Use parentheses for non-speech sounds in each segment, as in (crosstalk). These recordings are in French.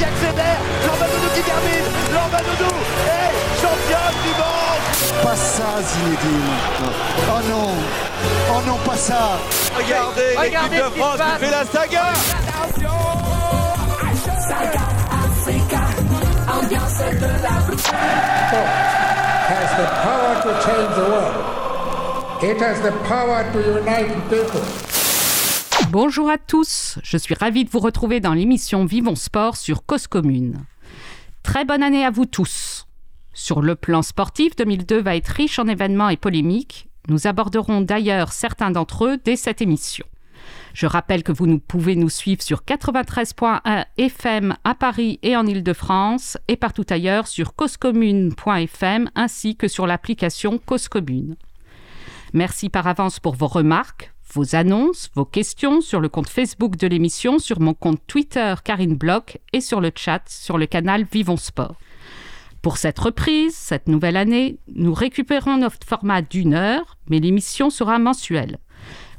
qui accélère, qui termine, est champion du monde. Pas ça Zinedine Oh non. Oh non, pas ça Regardez, Regardez l'équipe de qui France qui fait la saga. Has the power to change the world. It has the power to unite people. Bonjour à tous, je suis ravie de vous retrouver dans l'émission Vivons Sport sur Cause Commune. Très bonne année à vous tous. Sur le plan sportif, 2002 va être riche en événements et polémiques. Nous aborderons d'ailleurs certains d'entre eux dès cette émission. Je rappelle que vous nous pouvez nous suivre sur 93.1 FM à Paris et en Ile-de-France et partout ailleurs sur causecommune.fm ainsi que sur l'application Cause Commune. Merci par avance pour vos remarques, vos annonces, vos questions sur le compte Facebook de l'émission, sur mon compte Twitter Karine Bloch et sur le chat sur le canal Vivons Sport. Pour cette reprise, cette nouvelle année, nous récupérons notre format d'une heure, mais l'émission sera mensuelle.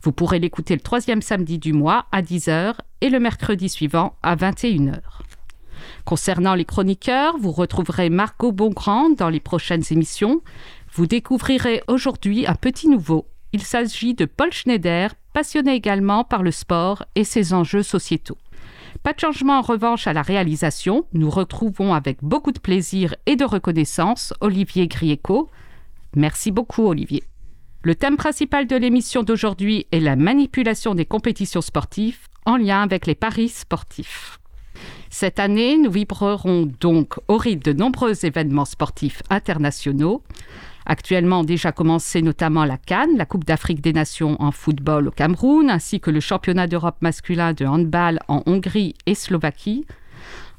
Vous pourrez l'écouter le troisième samedi du mois à 10h et le mercredi suivant à 21h. Concernant les chroniqueurs, vous retrouverez Margot Bongrand dans les prochaines émissions. Vous découvrirez aujourd'hui un petit nouveau. Il s'agit de Paul Schneider, passionné également par le sport et ses enjeux sociétaux. Pas de changement en revanche à la réalisation. Nous retrouvons avec beaucoup de plaisir et de reconnaissance Olivier Grieco. Merci beaucoup Olivier. Le thème principal de l'émission d'aujourd'hui est la manipulation des compétitions sportives en lien avec les paris sportifs. Cette année, nous vibrerons donc au rythme de nombreux événements sportifs internationaux. Actuellement déjà commencé notamment la Cannes, la Coupe d'Afrique des Nations en football au Cameroun, ainsi que le championnat d'Europe masculin de handball en Hongrie et Slovaquie.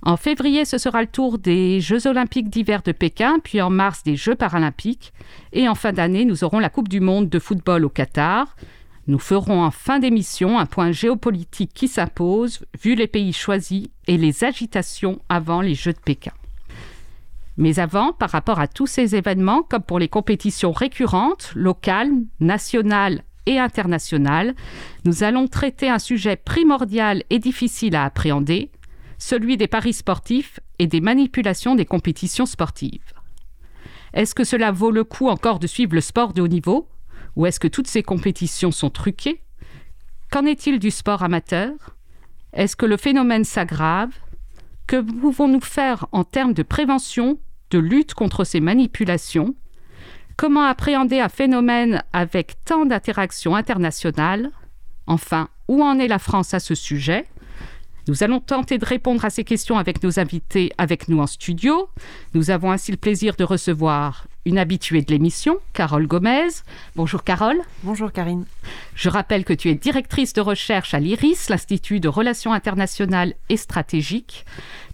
En février, ce sera le tour des Jeux olympiques d'hiver de Pékin, puis en mars des Jeux paralympiques. Et en fin d'année, nous aurons la Coupe du monde de football au Qatar. Nous ferons en fin d'émission un point géopolitique qui s'impose, vu les pays choisis et les agitations avant les Jeux de Pékin. Mais avant, par rapport à tous ces événements, comme pour les compétitions récurrentes, locales, nationales et internationales, nous allons traiter un sujet primordial et difficile à appréhender, celui des paris sportifs et des manipulations des compétitions sportives. Est-ce que cela vaut le coup encore de suivre le sport de haut niveau? Ou est-ce que toutes ces compétitions sont truquées? Qu'en est-il du sport amateur? Est-ce que le phénomène s'aggrave? Que pouvons-nous faire en termes de prévention, de lutte contre ces manipulations? Comment appréhender un phénomène avec tant d'interactions internationales? Enfin, où en est la France à ce sujet? Nous allons tenter de répondre à ces questions avec nos invités avec nous en studio. Nous avons ainsi le plaisir de recevoir une habituée de l'émission, Carole Gomez. Bonjour Carole. Bonjour Karine. Je rappelle que tu es directrice de recherche à l'IRIS, l'Institut de Relations internationales et stratégiques.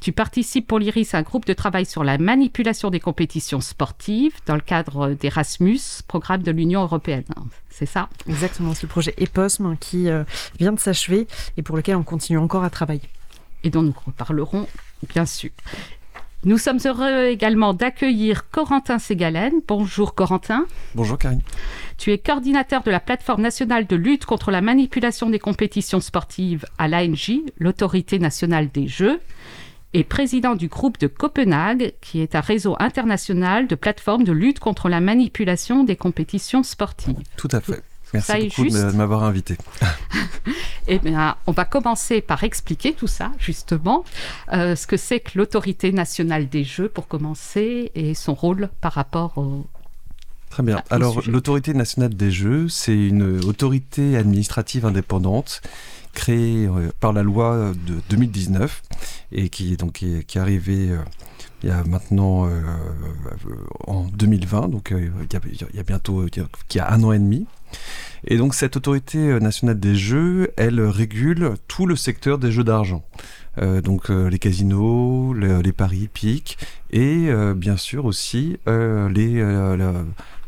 Tu participes pour l'IRIS à un groupe de travail sur la manipulation des compétitions sportives dans le cadre d'Erasmus, programme de l'Union européenne. C'est ça? Exactement, c'est le projet EPOSM qui euh, vient de s'achever et pour lequel on continue encore à travailler. Et dont nous reparlerons bien sûr. Nous sommes heureux également d'accueillir Corentin Ségalen. Bonjour Corentin. Bonjour Karine. Tu es coordinateur de la plateforme nationale de lutte contre la manipulation des compétitions sportives à l'ANJ, l'autorité nationale des jeux, et président du groupe de Copenhague, qui est un réseau international de plateformes de lutte contre la manipulation des compétitions sportives. Tout à fait. Merci Ça beaucoup de juste de m'avoir invité. (laughs) Eh bien, on va commencer par expliquer tout ça, justement, euh, ce que c'est que l'autorité nationale des jeux, pour commencer, et son rôle par rapport au... Très bien. Alors, l'autorité nationale des jeux, c'est une autorité administrative indépendante créée euh, par la loi de 2019 et qui est donc qui est, qui est arrivée euh, il y a maintenant euh, euh, en 2020, donc euh, il, y a, bientôt il a- un an et demi. Et donc cette autorité nationale des jeux, elle régule tout le secteur des jeux d'argent. Donc les casinos, le- les paris hippiques et bien sûr aussi les,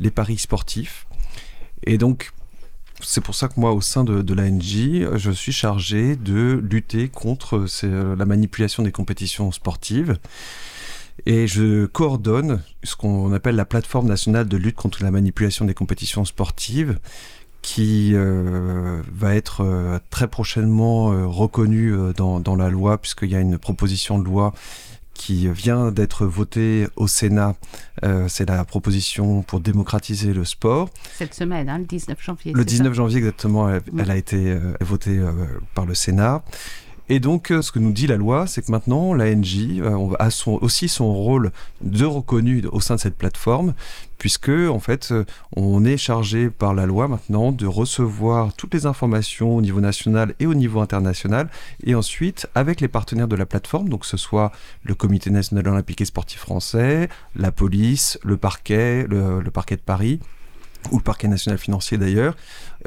les paris sportifs. Et donc c'est pour ça que moi, au sein de, l'ANJ, je suis chargé de lutter contre la manipulation des compétitions sportives. Et je coordonne ce qu'on appelle la plateforme nationale de lutte contre la manipulation des compétitions sportives, qui va être très prochainement reconnu dans, dans, la loi, puisqu'il y a une proposition de loi qui vient d'être votée au Sénat. c'est la proposition pour démocratiser le sport. Cette semaine, hein, le 19 janvier. Le 19 janvier exactement, elle, elle a été votée par le Sénat. Et donc, euh, ce que nous dit la loi, c'est que maintenant, l'ANJ euh, a aussi son rôle de reconnu au sein de cette plateforme, puisque, en fait, euh, on est chargé par la loi maintenant de recevoir toutes les informations au niveau national et au niveau international, et ensuite, avec les partenaires de la plateforme, donc que ce soit le Comité national olympique et sportif français, la police, le parquet, le parquet de Paris, ou le parquet national financier d'ailleurs,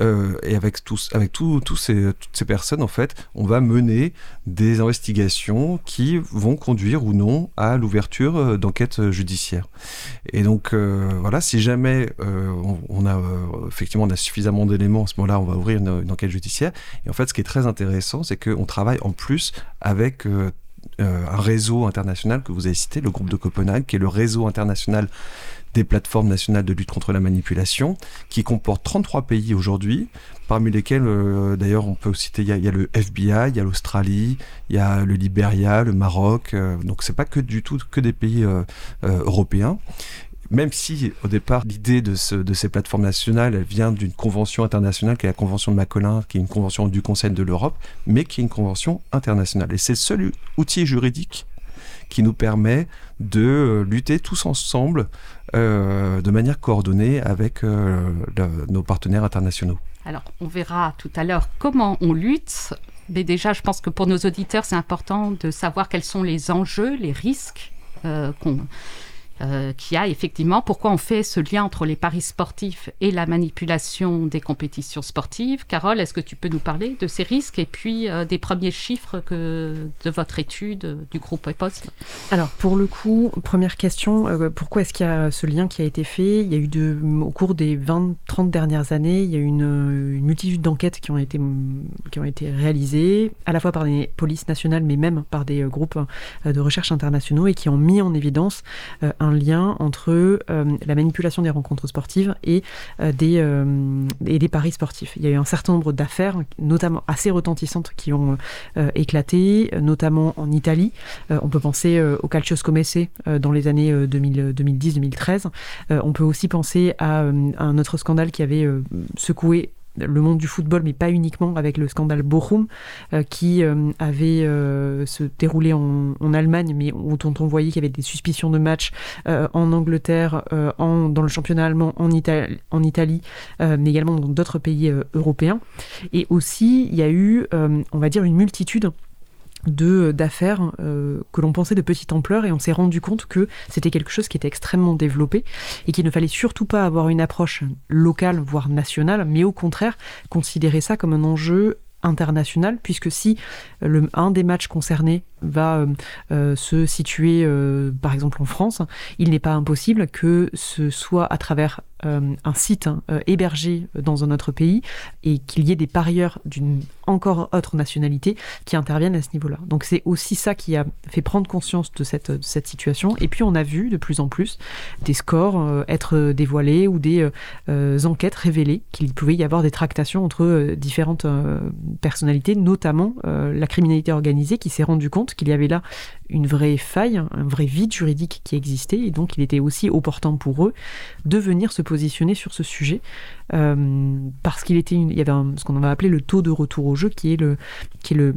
euh, et avec, tous, avec tous ces, toutes ces personnes, en fait, on va mener des investigations qui vont conduire ou non à l'ouverture euh, d'enquêtes judiciaires. Et donc, euh, voilà, si jamais on, a effectivement on a suffisamment d'éléments, à ce moment-là, on va ouvrir une, enquête judiciaire. Et en fait, ce qui est très intéressant, c'est qu'on travaille en plus avec un réseau international que vous avez cité, le groupe de Copenhague, qui est le réseau international des plateformes nationales de lutte contre la manipulation, qui comporte 33 pays aujourd'hui, parmi lesquels, euh, d'ailleurs, on peut citer, il y, a le FBI, il y a l'Australie, il y a le Liberia, le Maroc, euh, donc c'est pas que du tout que des pays euh, européens même si au départ l'idée de, ces plateformes nationales vient d'une convention internationale qui est la convention de Macolin, qui est une convention du Conseil de l'Europe, mais qui est une convention internationale. Et c'est le seul outil juridique qui nous permet de lutter tous ensemble euh, de manière coordonnée avec euh, nos partenaires internationaux. Alors, on verra tout à l'heure comment on lutte. Mais déjà, je pense que pour nos auditeurs, c'est important de savoir quels sont les enjeux, les risques euh, qu'on euh, qui a effectivement pourquoi on fait ce lien entre les paris sportifs et la manipulation des compétitions sportives. Carole, est-ce que tu peux nous parler de ces risques et puis euh, des premiers chiffres de votre étude euh, du groupe EPOS Alors pour le coup, première question, pourquoi est-ce qu'il y a ce lien qui a été fait? Il y a eu au cours des 20-30 dernières années, il y a eu une, une multitude d'enquêtes qui, ont été, qui ont été réalisées, à la fois par les polices nationales, mais même par des groupes de recherche internationaux et qui ont mis en évidence un lien entre euh, la manipulation des rencontres sportives et, euh, des, euh, et des paris sportifs. Il y a eu un certain nombre d'affaires, notamment assez retentissantes, qui ont éclaté, notamment en Italie. on peut penser au Calcio Scomesse dans les années 2010-2013. on peut aussi penser à un autre scandale qui avait secoué le monde du football, mais pas uniquement, avec le scandale Bochum, euh, qui euh, avait euh, se déroulé en, Allemagne, mais dont on voyait qu'il y avait des suspicions de match en Angleterre, dans le championnat allemand, en, en Italie, mais également dans d'autres pays européens. Et aussi, il y a eu, on va dire, une multitude de d'affaires euh, que l'on pensait de petite ampleur et on s'est rendu compte que c'était quelque chose qui était extrêmement développé et qu'il ne fallait surtout pas avoir une approche locale voire nationale mais au contraire considérer ça comme un enjeu international puisque si le, un des matchs concernés va euh, euh, se situer par exemple en France, il n'est pas impossible que ce soit à travers un site hein, hébergé dans un autre pays et qu'il y ait des parieurs d'une encore autre nationalité qui interviennent à ce niveau-là. Donc c'est aussi ça qui a fait prendre conscience de cette, cette situation. Et puis on a vu de plus en plus des scores euh, être dévoilés ou des euh, enquêtes révélées qu'il pouvait y avoir des tractations entre euh, différentes personnalités, notamment la criminalité organisée qui s'est rendu compte qu'il y avait là une vraie faille, un vrai vide juridique qui existait. Et donc il était aussi opportun pour eux de venir se positionner sur ce sujet parce qu'il était il y avait ce qu'on va appeler le taux de retour au jeu qui est le, qui est le,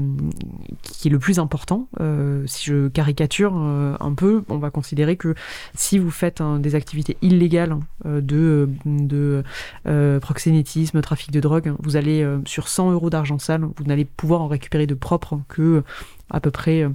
qui est le plus important. Euh, si je caricature euh, un peu, on va considérer que si vous faites des activités illégales euh, de, de proxénétisme, trafic de drogue, vous allez sur 100 euros d'argent sale, vous n'allez pouvoir en récupérer de propre que à peu près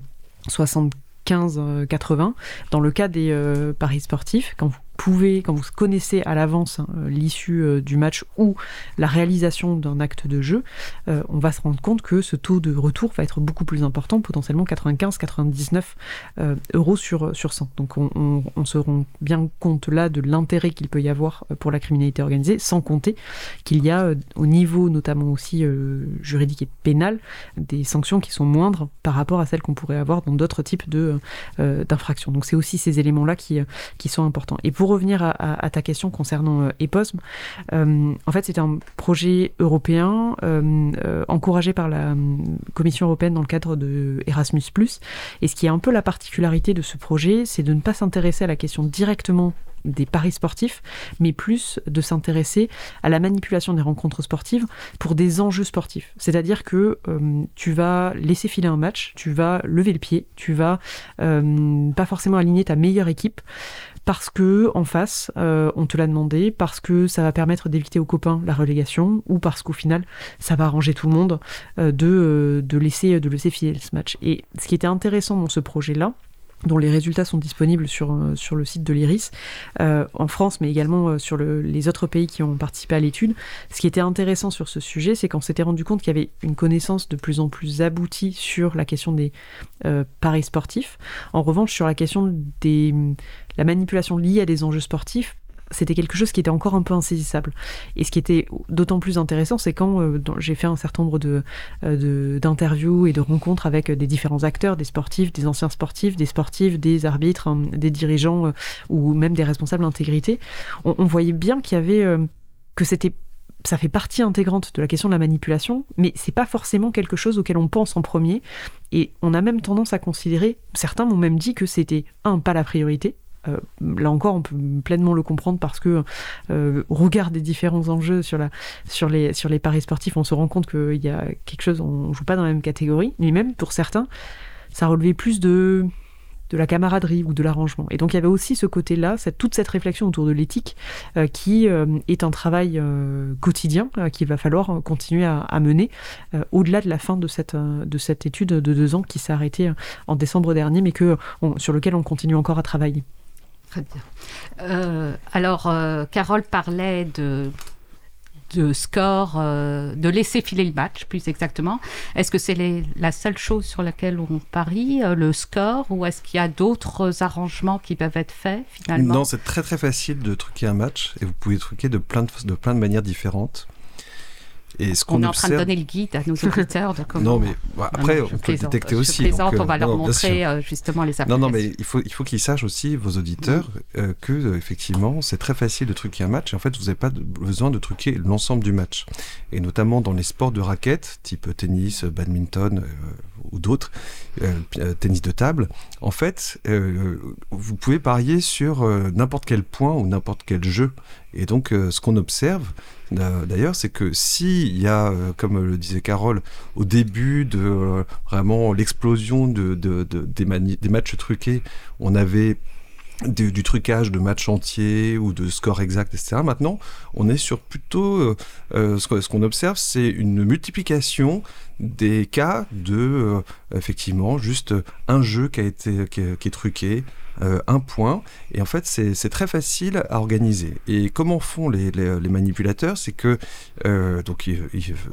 75-80. Dans le cas des paris sportifs, quand vous pouvez, quand vous connaissez à l'avance hein, l'issue euh, du match ou la réalisation d'un acte de jeu, euh, on va se rendre compte que ce taux de retour va être beaucoup plus important, potentiellement 95-99 euh, euros sur, sur 100. Donc on, se rend bien compte là de l'intérêt qu'il peut y avoir pour la criminalité organisée, sans compter qu'il y a au niveau notamment aussi juridique et pénal des sanctions qui sont moindres par rapport à celles qu'on pourrait avoir dans d'autres types d'infractions. Donc c'est aussi ces éléments-là qui, qui sont importants. Et pour revenir à, ta question concernant EPOSM, en fait, c'est un projet européen encouragé par la Commission européenne dans le cadre de Erasmus+. Et ce qui est un peu la particularité de ce projet, c'est de ne pas s'intéresser à la question directement des paris sportifs, mais plus de s'intéresser à la manipulation des rencontres sportives pour des enjeux sportifs. C'est-à-dire que euh, tu vas laisser filer un match, tu vas lever le pied, tu vas euh, pas forcément aligner ta meilleure équipe parce que en face, euh, on te l'a demandé, parce que ça va permettre d'éviter aux copains la relégation, ou parce qu'au final, ça va arranger tout le monde de, de, laisser, de laisser filer ce match. Et ce qui était intéressant dans ce projet-là, dont les résultats sont disponibles sur, euh, sur le site de l'IRIS, euh, en France, mais également euh, sur les autres pays qui ont participé à l'étude. Ce qui était intéressant sur ce sujet, c'est qu'on s'était rendu compte qu'il y avait une connaissance de plus en plus aboutie sur la question des paris sportifs. En revanche, sur la question de la manipulation liée à des enjeux sportifs, c'était quelque chose qui était encore un peu insaisissable. Et ce qui était d'autant plus intéressant, c'est quand euh, j'ai fait un certain nombre euh, d'interviews et de rencontres avec des différents acteurs, des sportifs, des anciens sportifs, des sportifs, des arbitres, hein, des dirigeants euh, ou même des responsables d'intégrité, on, voyait bien qu'il y avait que c'était ça fait partie intégrante de la question de la manipulation, mais c'est pas forcément quelque chose auquel on pense en premier. Et on a même tendance à considérer, certains m'ont même dit que c'était un pas la priorité, euh, là encore, on peut pleinement le comprendre parce que euh, au regard des différents enjeux sur, les, paris sportifs, on se rend compte qu'il y a quelque chose, on ne joue pas dans la même catégorie, mais même pour certains, ça relevait plus de, la camaraderie ou de l'arrangement. Et donc il y avait aussi ce côté-là, toute cette réflexion autour de l'éthique euh, qui est un travail quotidien qu'il va falloir continuer à, mener au-delà de la fin de cette, de cette étude de deux ans qui s'est arrêtée en décembre dernier, mais que, sur lequel on continue encore à travailler. Très bien. Euh, alors, euh, Carole parlait de, de score, euh, de laisser filer le match, plus exactement. Est-ce que c'est la seule chose sur laquelle on parie, le score, ou est-ce qu'il y a d'autres arrangements qui peuvent être faits finalement? Non, c'est très très facile de truquer un match et vous pouvez truquer de plein de, de, plein de manières différentes on, est en train de donner le guide à nos (laughs) auditeurs. De non, mais après, on peut le détecter aussi. donc, on va euh, leur montrer euh, justement les applications. Non, non, mais il faut, il faut qu'ils sachent aussi, vos auditeurs, euh, que effectivement, c'est très facile de truquer un match. Et en fait, vous n'avez pas besoin de truquer l'ensemble du match. Et notamment dans les sports de raquettes, type tennis, badminton ou d'autres, tennis de table, en fait, vous pouvez parier sur n'importe quel point ou n'importe quel jeu. Et donc, ce qu'on observe, d'ailleurs, c'est que s'il y a, euh, comme le disait Carole, au début de euh, vraiment l'explosion de, des, matchs truqués, on avait du, trucage de matchs entiers ou de scores exacts, etc. Maintenant, on est sur plutôt euh, ce qu'on observe, c'est une multiplication des cas de effectivement juste un jeu qui a été qui est truqué, euh, un point. Et en fait, c'est très facile à organiser. Et comment font les, manipulateurs? C'est que, euh, donc,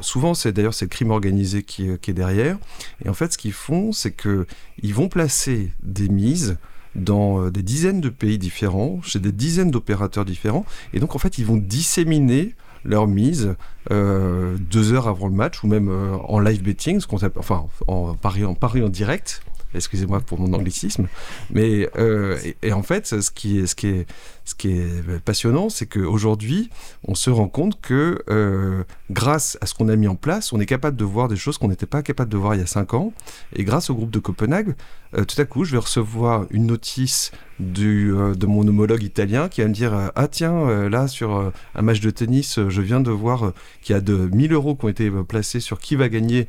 souvent, c'est d'ailleurs c'est le crime organisé qui, est derrière. Et en fait, ce qu'ils font, c'est qu'ils vont placer des mises dans euh, des dizaines de pays différents, chez des dizaines d'opérateurs différents. Et donc, en fait, ils vont disséminer leur mise deux heures avant le match ou même en live betting, ce qu'on enfin en en, pari en direct, excusez-moi pour mon anglicisme, mais euh, et, en fait, ce qui est, passionnant, c'est qu'aujourd'hui, on se rend compte que euh, grâce à ce qu'on a mis en place, on est capable de voir des choses qu'on n'était pas capable de voir il y a cinq ans, et grâce au groupe de Copenhague, euh, tout à coup, je vais recevoir une notice de mon homologue italien qui va me dire Ah, tiens, là, sur un match de tennis, je viens de voir qu'il y a de 1000 euros qui ont été placés sur qui va gagner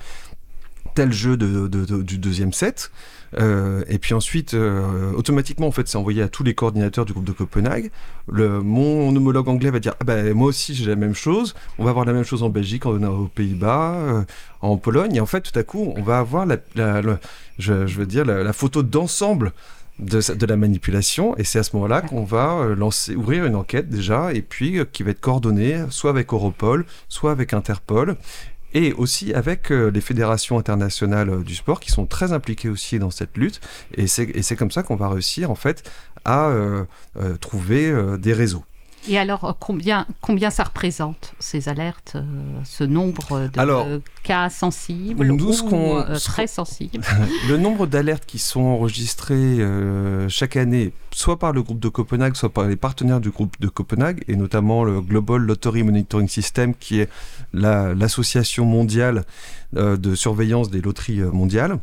tel jeu du deuxième set. Euh, et puis ensuite, euh, automatiquement, en fait, c'est envoyé à tous les coordinateurs du groupe de Copenhague. Le, mon homologue anglais va dire ah ben, Moi aussi, j'ai la même chose. On va avoir la même chose en Belgique, en, aux Pays-Bas, euh, en Pologne. Et en fait, tout à coup, on va avoir la, je, veux dire, la, photo d'ensemble de, de, la manipulation. Et c'est à ce moment-là qu'on va lancer, ouvrir une enquête déjà, et puis qui va être coordonnée soit avec Europol, soit avec Interpol et aussi avec euh, les fédérations internationales euh, du sport qui sont très impliquées aussi dans cette lutte. Et c'est comme ça qu'on va réussir en fait à euh, trouver des réseaux. Et alors, euh, combien, combien ça représente, ces alertes, euh, ce nombre de Alors, cas sensibles nous, ou euh, très sensibles (laughs) Le nombre d'alertes qui sont enregistrées euh, chaque année, soit par le groupe de Copenhague, soit par les partenaires du groupe de Copenhague, et notamment le Global Lottery Monitoring System, qui est la- l'association mondiale de surveillance des loteries mondiales.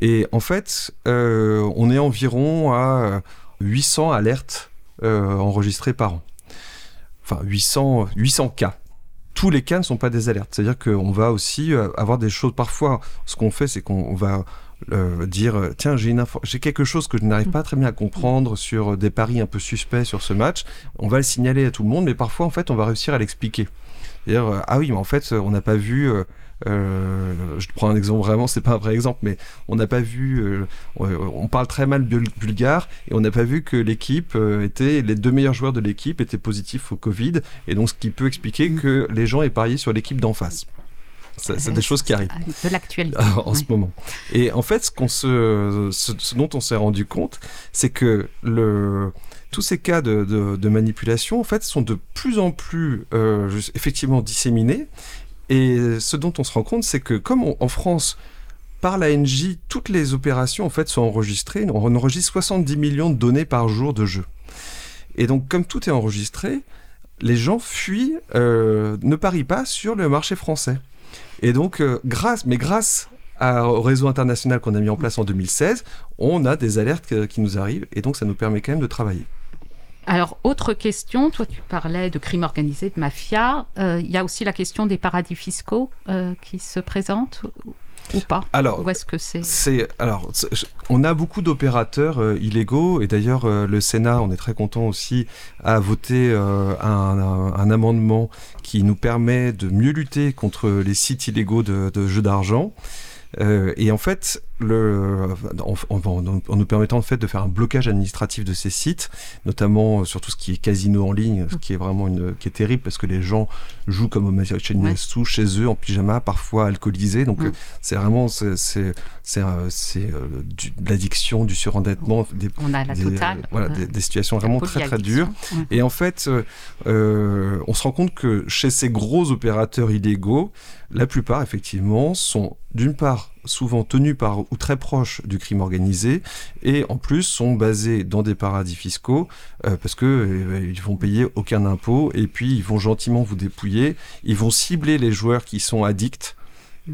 Et en fait, on est environ à 800 alertes enregistrées par an. Enfin, 800, 800 cas tous les cas ne sont pas des alertes. C'est-à-dire qu'on va aussi euh, avoir des choses. Parfois, ce qu'on fait, c'est qu'on va euh, dire euh, tiens, j'ai j'ai quelque chose que je n'arrive pas très bien à comprendre sur des paris un peu suspects sur ce match. On va le signaler à tout le monde, mais parfois, en fait, on va réussir à l'expliquer. C'est-à-dire, ah oui, mais en fait, on n'a pas vu. Euh, je prends un exemple vraiment, c'est pas un vrai exemple, mais on n'a pas vu. euh, on, parle très mal bul- bulgare et on n'a pas vu que l'équipe euh, était les deux meilleurs joueurs de l'équipe étaient positifs au Covid et donc ce qui peut expliquer que les gens aient parié sur l'équipe d'en face. C'est des choses qui arrivent De l'actualité. en ce moment. Et en fait, ce, qu'on se, ce, ce dont on s'est rendu compte, c'est que le, tous ces cas de, de- de manipulation, en fait, sont de plus en plus euh, effectivement disséminés. Et ce dont on se rend compte, c'est que comme en France, par la NJ, toutes les opérations en fait sont enregistrées. On enregistre 70 millions de données par jour de jeu. Et donc, comme tout est enregistré, les gens fuient, euh, ne parient pas sur le marché français. Et donc, euh, grâce, mais grâce à- au réseau international qu'on a mis en place en 2016, on a des alertes euh, qui nous arrivent et donc ça nous permet quand même de travailler. Alors, autre question, toi tu parlais de crime organisé, de mafia. Euh, Il y a aussi la question des paradis fiscaux euh, qui se présentent ou- pas Alors, Où est-ce que c'est C'est alors, on a beaucoup d'opérateurs euh, illégaux et d'ailleurs euh, le Sénat, on est très content aussi, a voté euh, un, un- un amendement qui nous permet de mieux lutter contre les sites illégaux de, de jeux d'argent. Et en fait, le, en, en- en- en nous permettant en fait de faire un blocage administratif de ces sites, notamment euh, sur tout ce qui est casino en ligne, ce qui est vraiment une, qui est terrible parce que les gens jouent comme au Machine Ouais. chez eux en pyjama, parfois alcoolisés. Donc euh, c'est vraiment c'est c'est euh, euh, de l'addiction, du surendettement, des, On a la des, totale. euh, voilà, euh, des, des situations vraiment très très dures. Ouais. Et en fait, euh, euh, on se rend compte que chez ces gros opérateurs illégaux, la plupart, effectivement, sont d'une part souvent tenus par ou très proches du crime organisé et en plus sont basés dans des paradis fiscaux euh, parce que euh, ils vont payer aucun impôt et puis ils vont gentiment vous dépouiller, ils vont cibler les joueurs qui sont addicts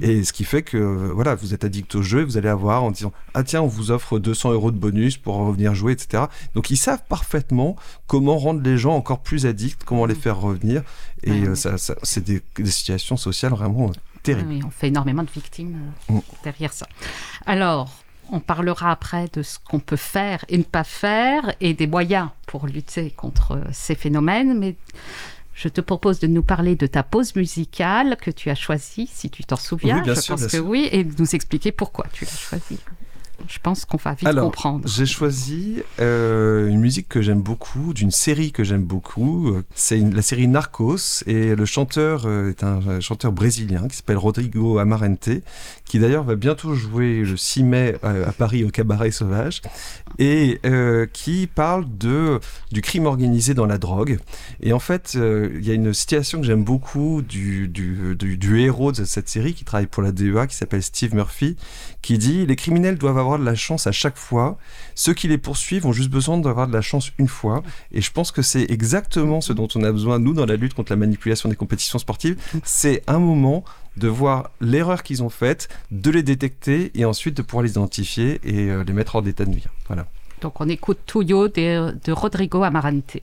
et ce qui fait que euh, voilà, vous êtes addict au jeu et vous allez avoir en disant ah tiens on vous offre 200 euros de bonus pour revenir jouer etc. Donc ils savent parfaitement comment rendre les gens encore plus addicts, comment les faire revenir et Ouais, euh, ouais. ça, ça- c'est des, des situations sociales vraiment Oui, on fait énormément de victimes euh, Mm. derrière ça. Alors, on parlera après de ce qu'on peut faire et ne pas faire et des moyens pour lutter contre euh, ces phénomènes, mais je te propose de nous parler de ta pause musicale que tu as choisie, si tu t'en souviens. Oui, bien je sûr, pense bien que sûr. oui, et de nous expliquer pourquoi tu l'as choisie. Je pense qu'on va vite Alors, comprendre. J'ai choisi euh, une musique que j'aime beaucoup, d'une série que j'aime beaucoup. C'est la série Narcos et le chanteur euh, est un, chanteur brésilien qui s'appelle Rodrigo Amarante, qui d'ailleurs va bientôt jouer le 6 mai euh, à Paris au Cabaret Sauvage et euh, qui parle de du crime organisé dans la drogue. Et en fait, euh, il y a une citation que j'aime beaucoup du, du, du, du héros de cette série qui travaille pour la DEA, qui s'appelle Steve Murphy, qui dit Les criminels doivent avoir de la chance à chaque fois. Ceux qui les poursuivent ont juste besoin d'avoir de la chance une fois. Et je pense que c'est exactement ce dont on a besoin, nous, dans la lutte contre la manipulation des compétitions sportives. C'est un moment de voir l'erreur qu'ils ont faite, de les détecter et ensuite de pouvoir les identifier et euh, les mettre hors d'état de nuire. Voilà. Donc, on écoute Tuyo de, de Rodrigo Amarante.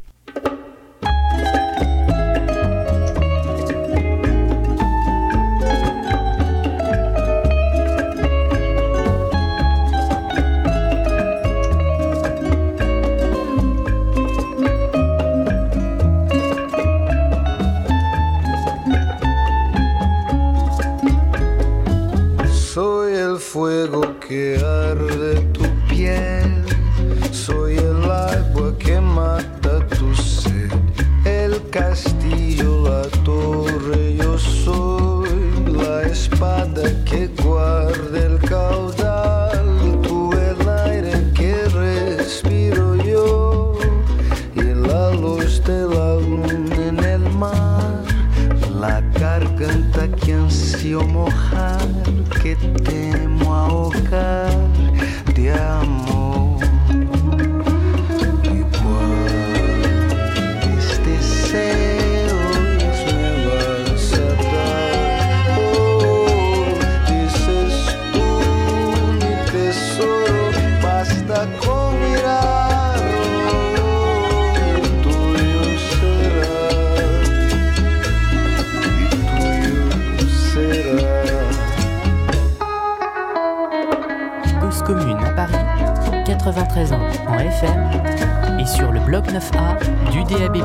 Bloc 9A du DAB+.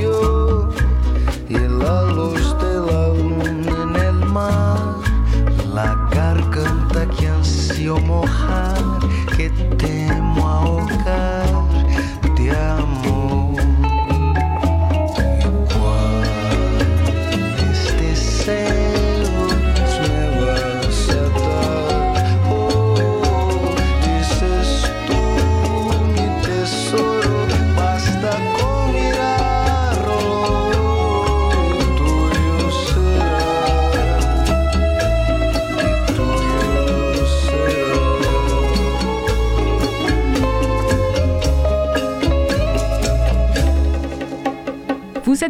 Yo de la en la garganta que ansio mojar, que temo ahogar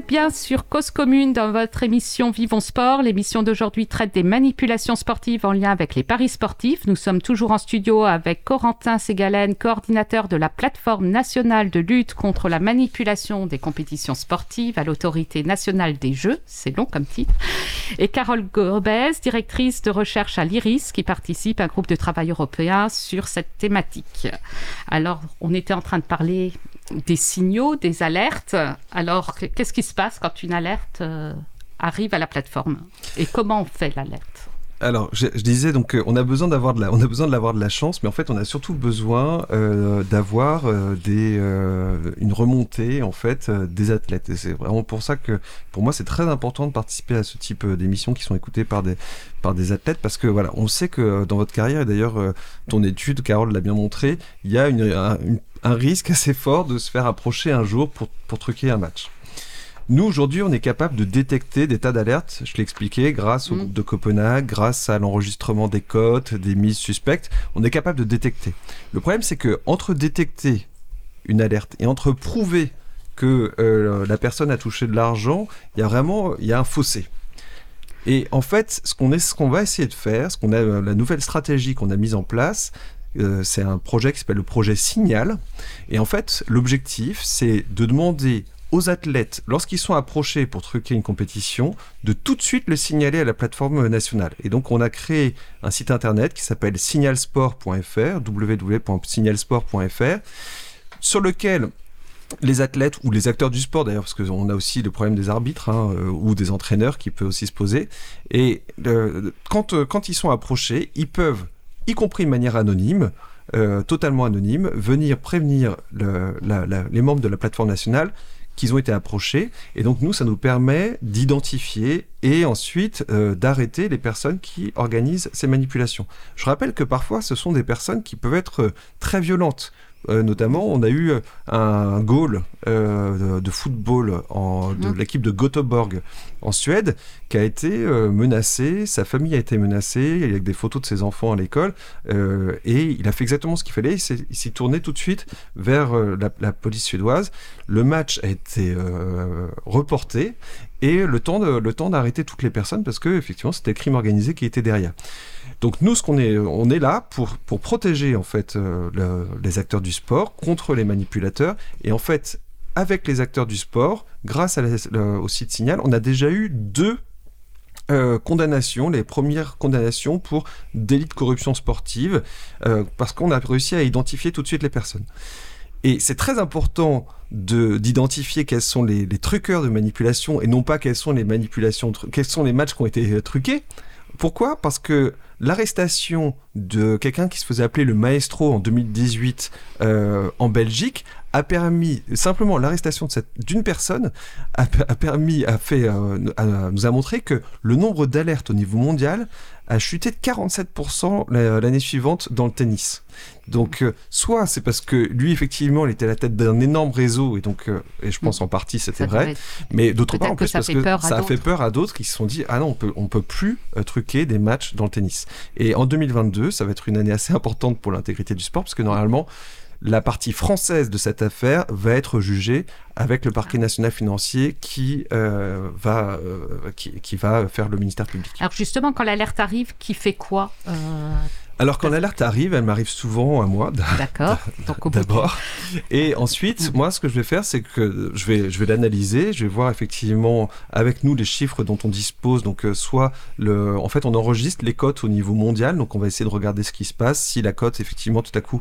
bien sur Cause Commune dans votre émission Vivons Sport. L'émission d'aujourd'hui traite des manipulations sportives en lien avec les paris sportifs. Nous sommes toujours en studio avec Corentin Ségalen, coordinateur de la plateforme nationale de lutte contre la manipulation des compétitions sportives à l'autorité nationale des jeux, c'est long comme titre, et Carole Gorbez, directrice de recherche à l'IRIS, qui participe à un groupe de travail européen sur cette thématique. Alors, on était en train de parler des signaux, des alertes. Alors, que- qu'est-ce qui se passe quand une alerte euh, arrive à la plateforme? Et comment on fait l'alerte? Alors, je, disais donc, euh, on a besoin d'avoir de la, on a besoin de l'avoir de la chance, mais en fait, on a surtout besoin euh, d'avoir des, une remontée en fait des athlètes. Et c'est vraiment pour ça que, pour moi, c'est très important de participer à ce type d'émissions qui sont écoutées par des, par des athlètes, parce que voilà, on sait que dans votre carrière, et d'ailleurs, ton étude, Carole l'a bien montré, il y a une, un, une- un risque assez fort de se faire approcher un jour pour, pour truquer un match. Nous, aujourd'hui, on est capable de détecter des tas d'alertes, je l'ai expliqué, grâce au Mm. groupe de Copenhague, grâce à l'enregistrement des cotes, des mises suspectes, on est capable de détecter. Le problème, c'est que entre détecter une alerte et entre prouver que euh, la personne a touché de l'argent, il y a vraiment il y a un fossé. Et en fait, ce qu'on est, ce qu'on va essayer de faire, ce qu'on a, la nouvelle stratégie qu'on a mise en place, euh, c'est un projet qui s'appelle le projet Signal. Et en fait, l'objectif, c'est de demander aux athlètes, lorsqu'ils sont approchés pour truquer une compétition, de tout de suite le signaler à la plateforme nationale. Et donc, on a créé un site internet qui s'appelle signalsport.fr, www.signalsport.fr, sur lequel les athlètes ou les acteurs du sport d'ailleurs, parce qu'on a aussi le problème des arbitres hein, euh, ou des entraîneurs qui peut aussi se poser. Et euh, quand, quand ils sont approchés, ils peuvent, y compris de manière anonyme, euh, totalement anonyme, venir prévenir les membres de la plateforme nationale qu'ils ont été approchés. Et donc nous, ça nous permet d'identifier et ensuite euh, d'arrêter les personnes qui organisent ces manipulations. Je rappelle que parfois, ce sont des personnes qui peuvent être euh, très violentes. Euh, notamment, on a eu euh, un goal euh, de, de football en, de Mhm. l'équipe de Göteborg en Suède qui a été menacé, sa famille a été menacée, il y a des photos de ses enfants à l'école, et il a fait exactement ce qu'il fallait, il s'est- tourné tout de suite vers la, la police suédoise. Le match a été reporté, et le temps de- le temps d'arrêter toutes les personnes parce que effectivement c'était le crime organisé qui était derrière. Donc nous, ce qu'on est, on est là pour, pour protéger en fait euh, le- les acteurs du sport contre les manipulateurs. Et en fait, avec les acteurs du sport, grâce au site Signal, on a déjà eu deux euh, condamnations, les premières condamnations pour délit de corruption sportive, euh, parce qu'on a réussi à identifier tout de suite les personnes. Et c'est très important de- d'identifier quels sont les, les truqueurs de manipulation et non pas sont les manipulations, quels sont les matchs qui ont été euh, truqués. Pourquoi? Parce que l'arrestation de quelqu'un qui se faisait appeler le maestro en 2018 euh, en Belgique a permis simplement l'arrestation d'une personne a, permis a fait euh, nous a montré que le nombre d'alertes au niveau mondial a chuté de 47% la- l'année suivante dans le tennis. Donc euh, soit c'est parce que lui effectivement il était à la tête d'un énorme réseau et donc euh, et je pense en partie c'était vrai être- mais d'autre part, en plus, ça parce fait que ça a fait peur à d'autres qui se sont dit Ah non, on peut, on peut plus euh, truquer des matchs dans le tennis. Et en 2022, ça va être une année assez importante pour l'intégrité du sport, parce que normalement, la partie française de cette affaire va être jugée avec le parquet national financier qui, euh, va, euh, va faire le ministère public. Alors justement, quand l'alerte arrive, qui fait quoi Euh, Alors quand l'alerte arrive, elle m'arrive souvent à moi. D'accord. D'abord. Et ensuite, moi, ce que je vais faire, c'est que je vais, je vais l'analyser. Je vais voir effectivement avec nous les chiffres dont on dispose. Donc, euh, soit le, en fait, on enregistre les cotes au niveau mondial. Donc, on va essayer de regarder ce qui se passe. Si la cote, effectivement, tout à coup,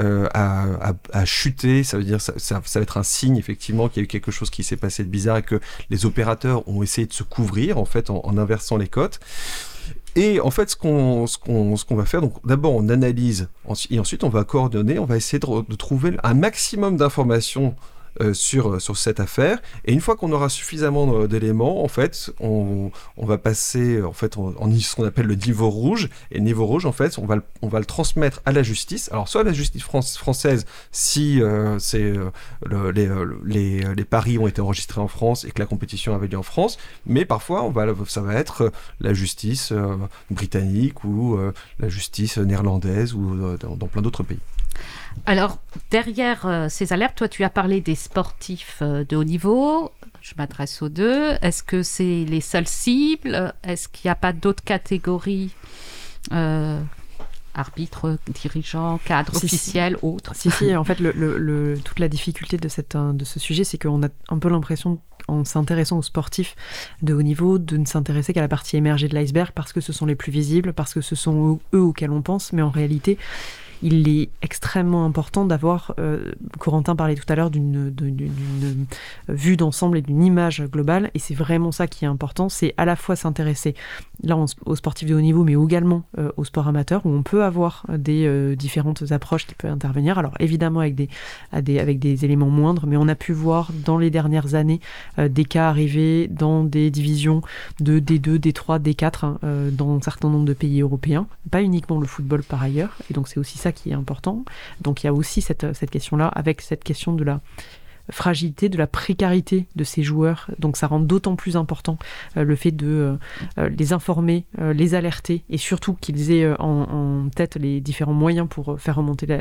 euh, a, a- a chuté, ça veut dire ça, ça, ça va être un signe effectivement qu'il y a eu quelque chose qui s'est passé de bizarre et que les opérateurs ont essayé de se couvrir en fait en, en inversant les cotes. Et en fait, ce qu'on va faire, donc d'abord on analyse et ensuite on va coordonner, on va essayer de trouver un maximum d'informations euh, sur sur cette affaire. Et une fois qu'on aura suffisamment euh, d'éléments, en fait, on, on va passer euh, en fait en ce qu'on appelle le niveau rouge. Et le niveau rouge, en fait, on va le, on va le transmettre à la justice. Alors soit la justice fran- française si euh, euh, les, euh, paris ont été enregistrés en France et que la compétition avait lieu en France, mais parfois on va ça va être euh, la justice euh, britannique ou euh, la justice néerlandaise ou euh, dans plein d'autres pays. Alors, derrière euh, ces alertes, toi, tu as parlé des sportifs euh, de haut niveau. Je m'adresse aux deux. Est-ce que c'est les seules cibles? Est-ce qu'il n'y a pas d'autres catégories euh, Arbitres, dirigeants, cadres Si, si. officiels, autres? Si, si, en (laughs) fait, le, le- le- toute la difficulté de, cette, de ce sujet, c'est qu'on a un peu l'impression, en s'intéressant aux sportifs de haut niveau, de ne s'intéresser qu'à la partie émergée de l'iceberg parce que ce sont les plus visibles, parce que ce sont eux auxquels on pense, mais en réalité, il est extrêmement important d'avoir, euh, Corentin parlait tout à l'heure d'une d'une vue d'ensemble et d'une image globale, et c'est vraiment ça qui est important, c'est à la fois s'intéresser là aux sportifs de haut niveau, mais également euh, au sport amateur, où on peut avoir euh, des euh, différentes approches qui peuvent intervenir. Alors évidemment avec des, avec des éléments moindres, mais on a pu voir dans les dernières années euh, des cas arriver dans des divisions de D2, D3, D4 hein, euh, dans un certain nombre de pays européens. Pas uniquement le football par ailleurs, et donc c'est aussi ça qui est important. Donc il y a aussi cette, question-là, avec cette question de la fragilité, de la précarité de ces joueurs. Donc ça rend d'autant plus important euh, le fait de euh, euh, les informer, les alerter et surtout qu'ils aient en, tête les différents moyens pour faire remonter les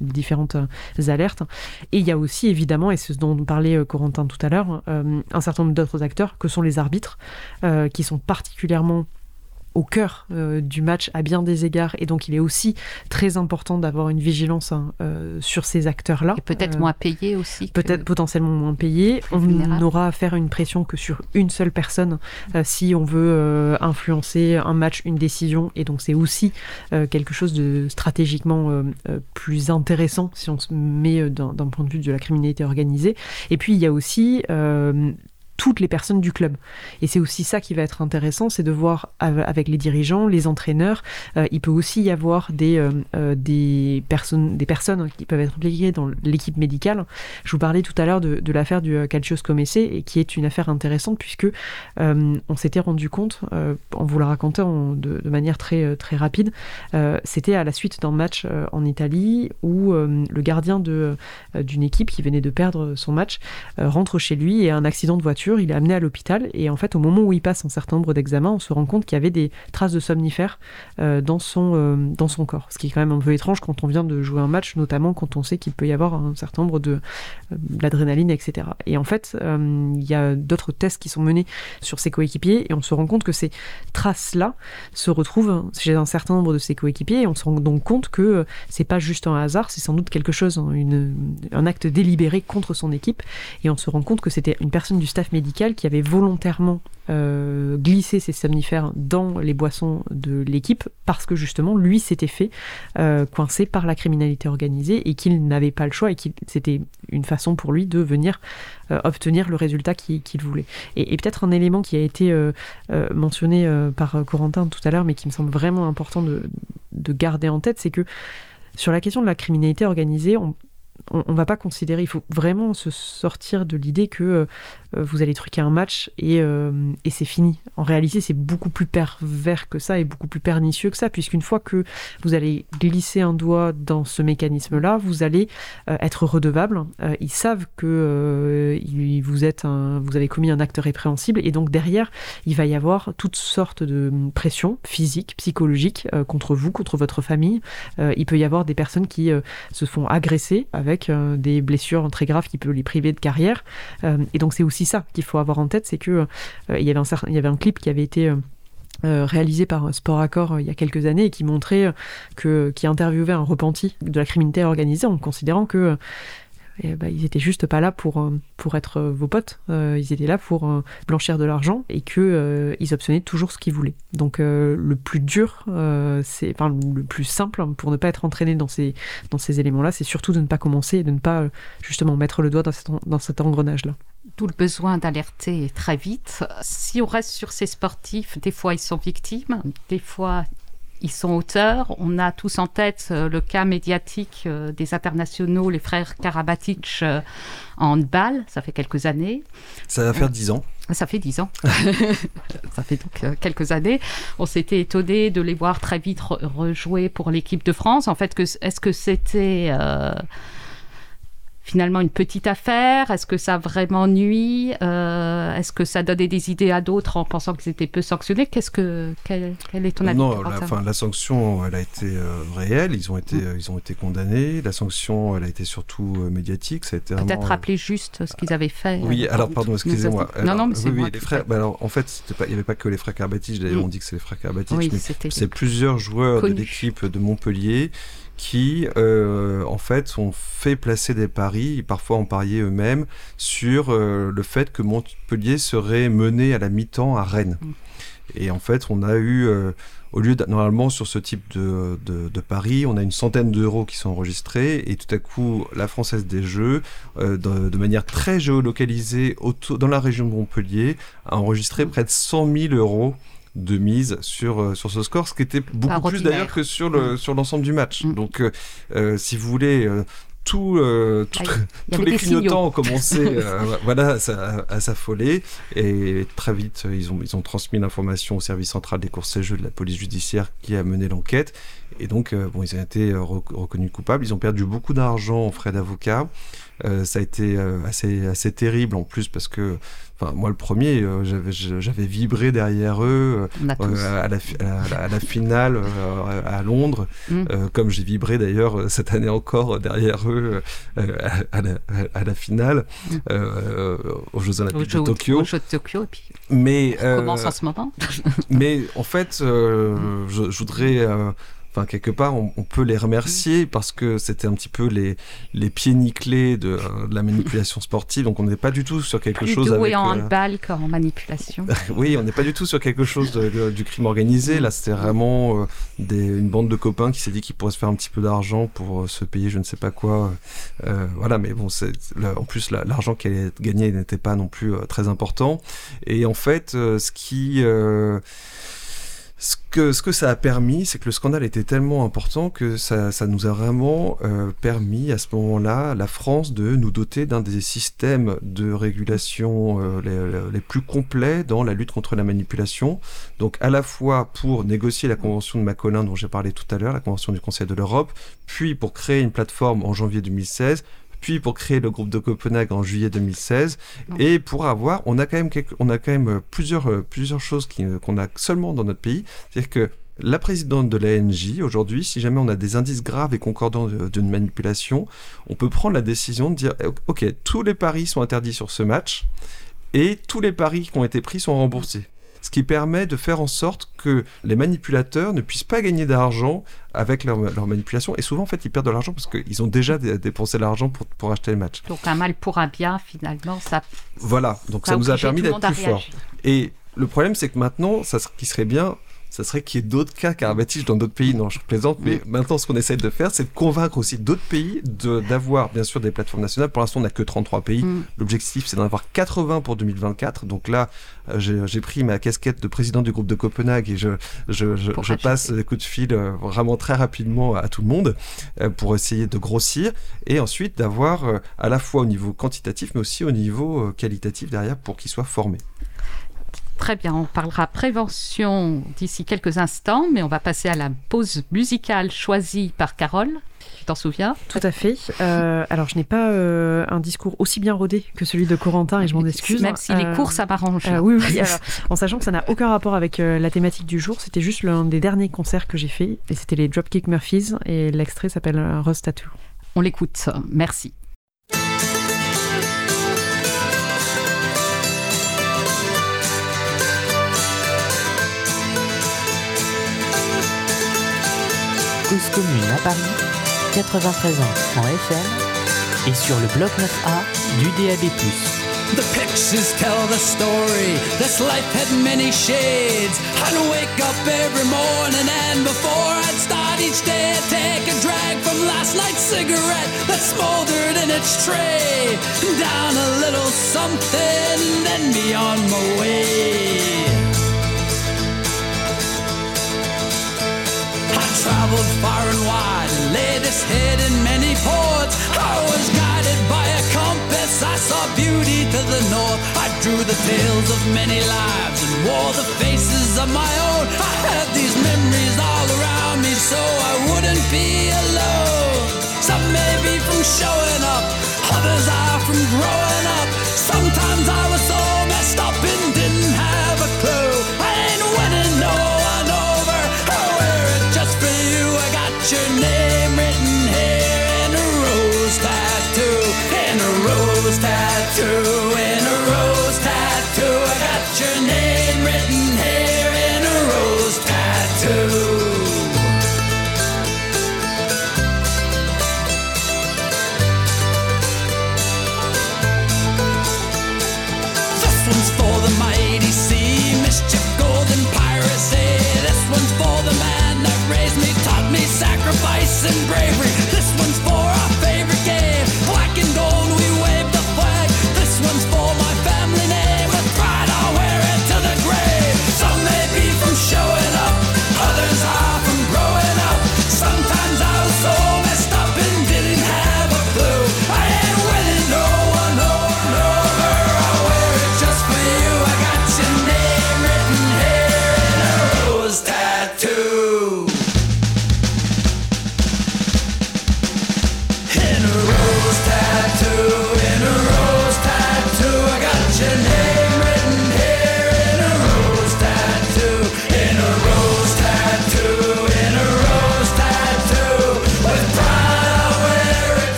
différentes alertes. Et il y a aussi évidemment, et c'est ce dont parlait Corentin tout à l'heure, un certain nombre d'autres acteurs que sont les arbitres qui sont particulièrement au cœur euh, du match à bien des égards et donc il est aussi très important d'avoir une vigilance hein, euh, sur ces acteurs-là. Et peut-être Euh, moins payés aussi. peut-être potentiellement moins payé. On vulnérable. n'aura à faire une pression que sur une seule personne euh, si on veut influencer un match, une décision. Et donc c'est aussi quelque chose de stratégiquement plus intéressant si on se met d'un point de vue de la criminalité organisée. Et puis il y a aussi toutes les personnes du club. Et c'est aussi ça qui va être intéressant, c'est de voir av- avec les dirigeants, les entraîneurs, euh, il peut aussi y avoir des, euh, euh, des, personnes, des personnes qui peuvent être impliquées dans l'équipe médicale. Je vous parlais tout à l'heure de, l'affaire du euh, Calcio Scomesse, et qui est une affaire intéressante puisque on s'était rendu compte, en vous la racontant de, manière très, très rapide, c'était à la suite d'un match en Italie où le gardien d'une équipe qui venait de perdre son match rentre chez lui et a un accident de il est amené à l'hôpital et en fait au moment où il passe un certain nombre d'examens, on se rend compte qu'il y avait des traces de somnifères euh, dans, son, euh, dans son corps. Ce qui est quand même un peu étrange quand on vient de jouer un match, notamment quand on sait qu'il peut y avoir un certain nombre de euh, l'adrénaline, etc. Et en fait, euh, il y a d'autres tests qui sont menés sur ses coéquipiers et on se rend compte que ces traces-là se retrouvent chez un certain nombre de ses coéquipiers et on se rend donc compte que euh, c'est pas juste un hasard, c'est sans doute quelque chose, hein, un acte délibéré contre son équipe et on se rend compte que c'était une personne du staff médical qui avait volontairement euh, glissé ses somnifères dans les boissons de l'équipe parce que justement lui s'était fait euh, coincer par la criminalité organisée et qu'il n'avait pas le choix et que c'était une façon pour lui de venir euh, obtenir le résultat qu'il voulait. Et, peut-être un élément qui a été euh, mentionné par Corentin tout à l'heure mais qui me semble vraiment important de, de garder en tête, c'est que sur la question de la criminalité organisée, on on, on va pas considérer, il faut vraiment se sortir de l'idée que vous allez truquer un match et, euh, et c'est fini. En réalité, c'est beaucoup plus pervers que ça et beaucoup plus pernicieux que ça, puisqu'une fois que vous allez glisser un doigt dans ce mécanisme-là, vous allez euh, être redevable. Euh, ils savent que euh, vous êtes vous avez commis un acte répréhensible et donc derrière, il va y avoir toutes sortes de pressions physiques, psychologiques euh, contre vous, contre votre famille. Euh, il peut y avoir des personnes qui euh, se font agresser avec euh, des blessures très graves qui peuvent les priver de carrière. Euh, et donc c'est aussi ça qu'il faut avoir en tête, c'est que euh, il y avait un clip qui avait été euh, euh, réalisé par Sport Accord il y a quelques années et qui montrait que qui interviewait un repenti de la criminalité organisée en considérant que eh ben, étaient juste pas là pour être vos potes, ils étaient là pour blanchir de l'argent et que euh, obtenaient toujours ce qu'ils voulaient. Donc le plus dur, le plus simple pour ne pas être entraîné dans ces éléments-là, c'est surtout de ne pas commencer et de ne pas justement mettre le doigt dans cet engrenage-là. D'où le besoin d'alerter très vite. Si on reste sur ces sportifs, des fois ils sont victimes, des fois ils sont auteurs. On a tous en tête euh, le cas médiatique euh, des internationaux, les frères Karabatic euh, en handball, ça fait quelques années. Ça va faire 10 ans. Ça fait dix ans. (laughs) ça fait donc quelques années. On s'était étonné de les voir très vite re- rejouer pour l'équipe de France. En fait, est-ce que c'était finalement une petite affaire? Est-ce que ça a vraiment nuit? Euh, Est-ce que ça donnait des idées à d'autres en pensant qu'ils étaient peu sanctionnés? Qu'est-ce que quel, quel est ton avis Non, la, la sanction, elle a été euh, réelle. Ils ont été, Mm. euh, ils ont été condamnés. La sanction, elle a été surtout euh, médiatique. Ça a été Peut-être rappeler juste ce qu'ils avaient fait. Oui, alors pardon, excusez-moi. Non, non, mais c'est oui, les frères. bah alors, en fait, pas- il n'y avait pas que les frères Karabatic. D'ailleurs, Mm. on dit que c'est les frères Karabatic, Oui, mais c'est plusieurs joueurs de l'équipe de Montpellier qui, euh, en fait, ont fait placer des paris, parfois ont parié eux-mêmes, sur euh, le fait que Montpellier serait mené à la mi-temps à Rennes. Mm. Et en fait, on a eu, euh, au lieu de, normalement sur ce type de, de, on a une centaine d'euros qui sont enregistrés, et tout à coup, la Française des Jeux, euh, de, de manière très géolocalisée autour, dans la région de Montpellier, a enregistré près de 100 000 euros de mise sur, euh, sur ce score, ce qui était beaucoup plus d'ailleurs que sur le- Mm. sur l'ensemble du match. Mm. Donc, euh, euh, si vous voulez, tout, euh, tout- Ah, (laughs) tous les clignotants ont commencé (laughs) euh, voilà, à, à s'affoler et très vite ils ont, ils ont transmis l'information au service central des courses et jeux de la police judiciaire qui a mené l'enquête et donc euh, bon, ils ont été rec- reconnus coupables, ils ont perdu beaucoup d'argent en frais d'avocat. Ça a été assez, assez terrible en plus parce que enfin, moi le premier euh, j'avais vibré derrière eux euh, tous. à, la, fi- à la- à la finale euh, à Londres, Mm. euh, comme j'ai vibré d'ailleurs euh, cette année encore euh, derrière eux euh, à, la, à la finale Mm. euh, aux Jeux Au Olympiques jeu, de Tokyo. au jeu de Tokyo, et puis Mais, on euh, commence en ce moment. (laughs) mais en fait, euh, je, je voudrais. Euh, Enfin, quelque part, on, on peut les remercier parce que c'était un petit peu les, les pieds nickelés de, euh, de la manipulation sportive. Donc, on n'est pas du tout sur quelque Plus chose doué avec. en euh, handball qu'en manipulation. (laughs) oui, on n'est pas du tout sur quelque chose de- de- du crime organisé. Là, c'était vraiment euh, des- une bande de copains qui s'est dit qu'ils pourraient se faire un petit peu d'argent pour euh, se payer je ne sais pas quoi. Euh, voilà, mais bon, c'est, là, en plus, la- l'argent qui allait être gagné n'était pas non plus euh, très important. Et en fait, euh, ce qui... ce que, ce ça a permis, c'est que le scandale était tellement important que ça, ça nous a vraiment euh, permis à ce moment-là, la France, de nous doter d'un des systèmes de régulation euh, les, les plus complets dans la lutte contre la manipulation. Donc à la fois pour négocier la convention de Macolin dont j'ai parlé tout à l'heure, la convention du Conseil de l'Europe, puis pour créer une plateforme en janvier 2016, puis pour créer le groupe de Copenhague en juillet 2016, Non. et pour avoir, on a quand même, quelques- on a quand même euh, plusieurs, euh, plusieurs choses euh, qu'on a seulement dans notre pays, c'est-à-dire que la présidente de l'ANJ, aujourd'hui, si jamais on a des indices graves et concordants d'une manipulation, on peut prendre la décision de dire, eh, ok, tous les paris sont interdits sur ce match, et tous les paris qui ont été pris sont remboursés. Ce qui permet de faire en sorte que les manipulateurs ne puissent pas gagner d'argent avec leur, leur manipulation. Et souvent, en fait, ils perdent de l'argent parce qu'ils ont déjà dé- dépensé l'argent pour, pour acheter les matchs. Donc un mal pour un bien, finalement, ça, Voilà, donc ça, nous a permis le d'être plus forts. Et le problème, c'est que maintenant, ça, ce qui serait bien, ça serait qu'il y ait d'autres cas Karabatic dans d'autres pays. Non, je plaisante, mais maintenant, ce qu'on essaie de faire, c'est de convaincre aussi d'autres pays d'avoir, bien sûr, des plateformes nationales. Pour l'instant, on n'a que 33 pays. Mm. L'objectif, c'est d'en avoir 80 pour 2024. Donc là, euh, j'ai pris ma casquette de président du groupe de Copenhague et je, je, passe des coups de fil euh, vraiment très rapidement à tout le monde euh, pour essayer de grossir et ensuite d'avoir à la fois au niveau quantitatif, mais aussi au niveau qualitatif derrière pour qu'ils soient formés. Très bien, on parlera prévention d'ici quelques instants, mais on va passer à la pause musicale choisie par Carole. Tu t'en souviens? Tout à fait. Euh, alors, je n'ai pas euh, un discours aussi bien rodé que celui de Corentin et je m'en (laughs) excuse. Même si les Euh, cours, ça m'arrange. Oui, oui. (laughs) alors, en sachant que ça n'a aucun rapport avec la thématique du jour, c'était juste l'un des derniers concerts que j'ai fait et c'était les Dropkick Murphys et l'extrait s'appelle Rose Tattoo. On l'écoute. Merci. Cause Commune à Paris, 93 ans en FM et sur le bloc 9A du DAB+. The pictures tell the story. This life had many shades. I'd wake up every morning and before I'd start each day, I'd take a drag from last night's cigarette that smoldered in its tray. Down a little something, then be on my way. Traveled far and wide laid this head in many ports. I was guided by a compass. I saw beauty to the north. I drew the tales of many lives and wore the faces of my own. I had these memories all around me so I wouldn't be alone. Some may be from showing up, others are from growing up. Sometimes I was so messed up and and bravery.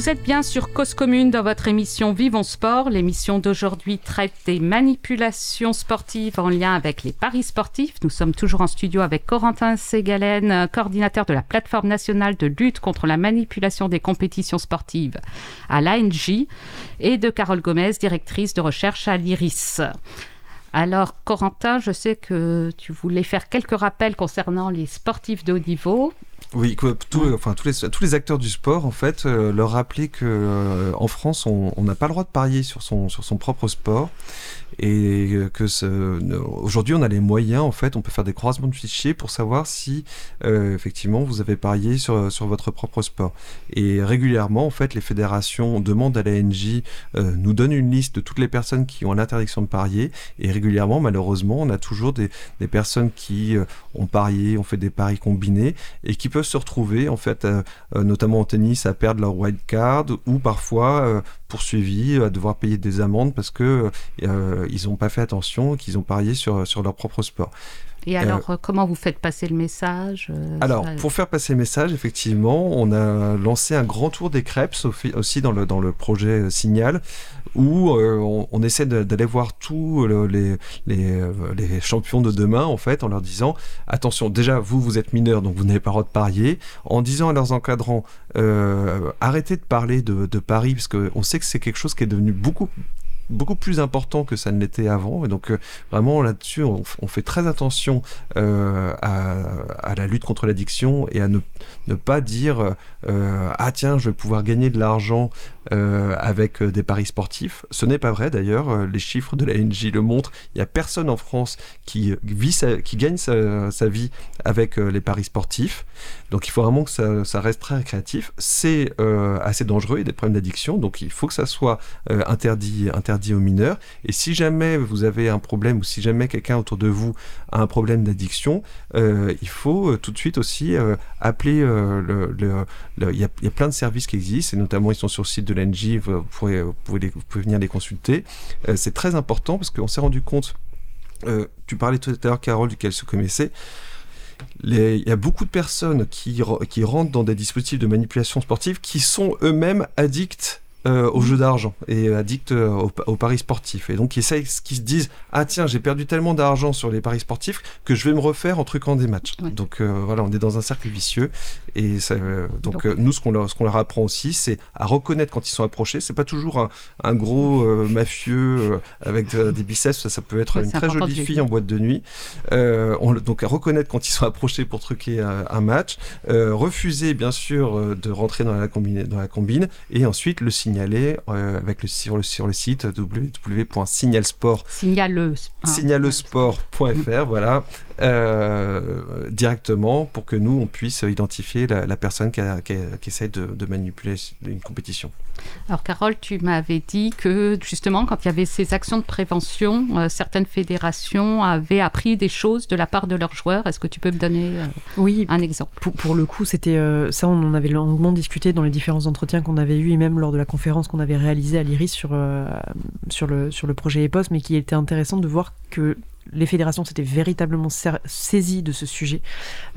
Vous êtes bien sur Cause Commune dans votre émission Vivons Sport. L'émission d'aujourd'hui traite des manipulations sportives en lien avec les paris sportifs. Nous sommes toujours en studio avec Corentin Ségalen, coordinateur de la plateforme nationale de lutte contre la manipulation des compétitions sportives à l'ANJ, et de Carole Gomez, directrice de recherche à l'IRIS. Alors, Corentin, je sais que tu voulais faire quelques rappels concernant les sportifs de haut niveau. Oui, tout- enfin, tous, les, tous les acteurs du sport, en fait, euh, leur rappeler que euh, en France, on n'a pas le droit de parier sur son, sur son propre sport. Et que aujourd'hui, on a les moyens, en fait, on peut faire des croisements de fichiers pour savoir si, euh, effectivement, vous avez parié sur, sur votre propre sport. Et régulièrement, en fait, les fédérations demandent à l'ANJ, euh, nous donnent une liste de toutes les personnes qui ont l'interdiction de parier. Et régulièrement, malheureusement, on a toujours des, des personnes qui euh, ont parié, ont fait des paris combinés et qui peuvent se retrouver, en fait, euh, euh, notamment en tennis, à perdre leur wild card ou parfois euh, poursuivis à devoir payer des amendes parce que euh, ils n'ont pas fait attention, qu'ils ont parié sur leur propre sport. Et alors, euh, comment vous faites passer le message euh, Alors, ça- pour faire passer le message, effectivement, on a lancé un grand tour des crêpes aussi- dans le, dans le projet euh, Signal, où euh, on, on essaie d'aller voir tous le- les, les, euh, les champions de demain, en fait, en leur disant, attention, déjà, vous, vous êtes mineurs, donc vous n'avez pas le droit de parier, en disant à leurs encadrants, euh, arrêtez de parler de, de paris, parce qu'on sait que c'est quelque chose qui est devenu beaucoup beaucoup plus important que ça ne l'était avant. Et donc euh, vraiment là-dessus on, fait très attention euh, à, la lutte contre l'addiction et à ne, ne pas dire euh, ah tiens je vais pouvoir gagner de l'argent euh, avec euh, des paris sportifs. Ce n'est pas vrai d'ailleurs euh, les chiffres de la NJ le montrent. Il n'y a personne en France qui gagne sa, vie avec les paris sportifs. Donc il faut vraiment que ça, reste très récréatif. C'est assez dangereux. Il y a des problèmes d'addiction. Donc il faut que ça soit interdit, interdit aux mineurs. Et si jamais vous avez un problème ou si jamais quelqu'un autour de vous un problème d'addiction, euh, il faut euh, tout de suite aussi euh, appeler le. Il y, a, plein de services qui existent, et notamment ils sont sur le site de l'NJ, vous, pouvez, vous pouvez venir les consulter. C'est très important parce qu'on s'est rendu compte. tu parlais tout à l'heure, Carole, duquel se connaissait. Il y a beaucoup de personnes qui, qui rentrent dans des dispositifs de manipulation sportive qui sont eux-mêmes addicts euh, aux jeux d'argent et euh, aux, pa- aux paris sportifs. Et donc, ils, essayent- qui se disent Ah, tiens, j'ai perdu tellement d'argent sur les paris sportifs que je vais me refaire en truquant des matchs. Ouais. Donc, euh, voilà, on est dans un cercle vicieux. Et ça, euh, donc, Donc- euh, nous, ce qu'on leur, qu'on leur apprend aussi, c'est à reconnaître quand ils sont approchés. C'est pas toujours un, un gros euh, mafieux euh, avec euh, des biceps, ça, ça peut être Ouais, une très jolie le fille en boîte de nuit. Euh, on, donc à reconnaître quand ils sont approchés pour truquer un, un match, euh, refuser bien sûr euh, de rentrer dans la combine, dans la combine, et ensuite le signaler euh, avec le sur le sur le site www.signalsport signalesport.fr voilà directement pour que nous on puisse identifier la, la personne qui, a- qui, a- qui essaie de, de manipuler une compétition. Alors Carole, tu m'avais dit que justement, quand il y avait ces actions de prévention, euh, certaines fédérations avaient appris des choses de la part de leurs joueurs. Est-ce que tu peux me donner euh, Oui, un exemple? Pour, pour le coup, c'était euh, ça, on en avait longuement discuté dans les différents entretiens qu'on avait eus et même lors de la conférence qu'on avait réalisée à l'IRIS sur, euh, sur, le, sur le projet EPOS, mais qui était intéressant de voir que les fédérations s'étaient véritablement saisies de ce sujet,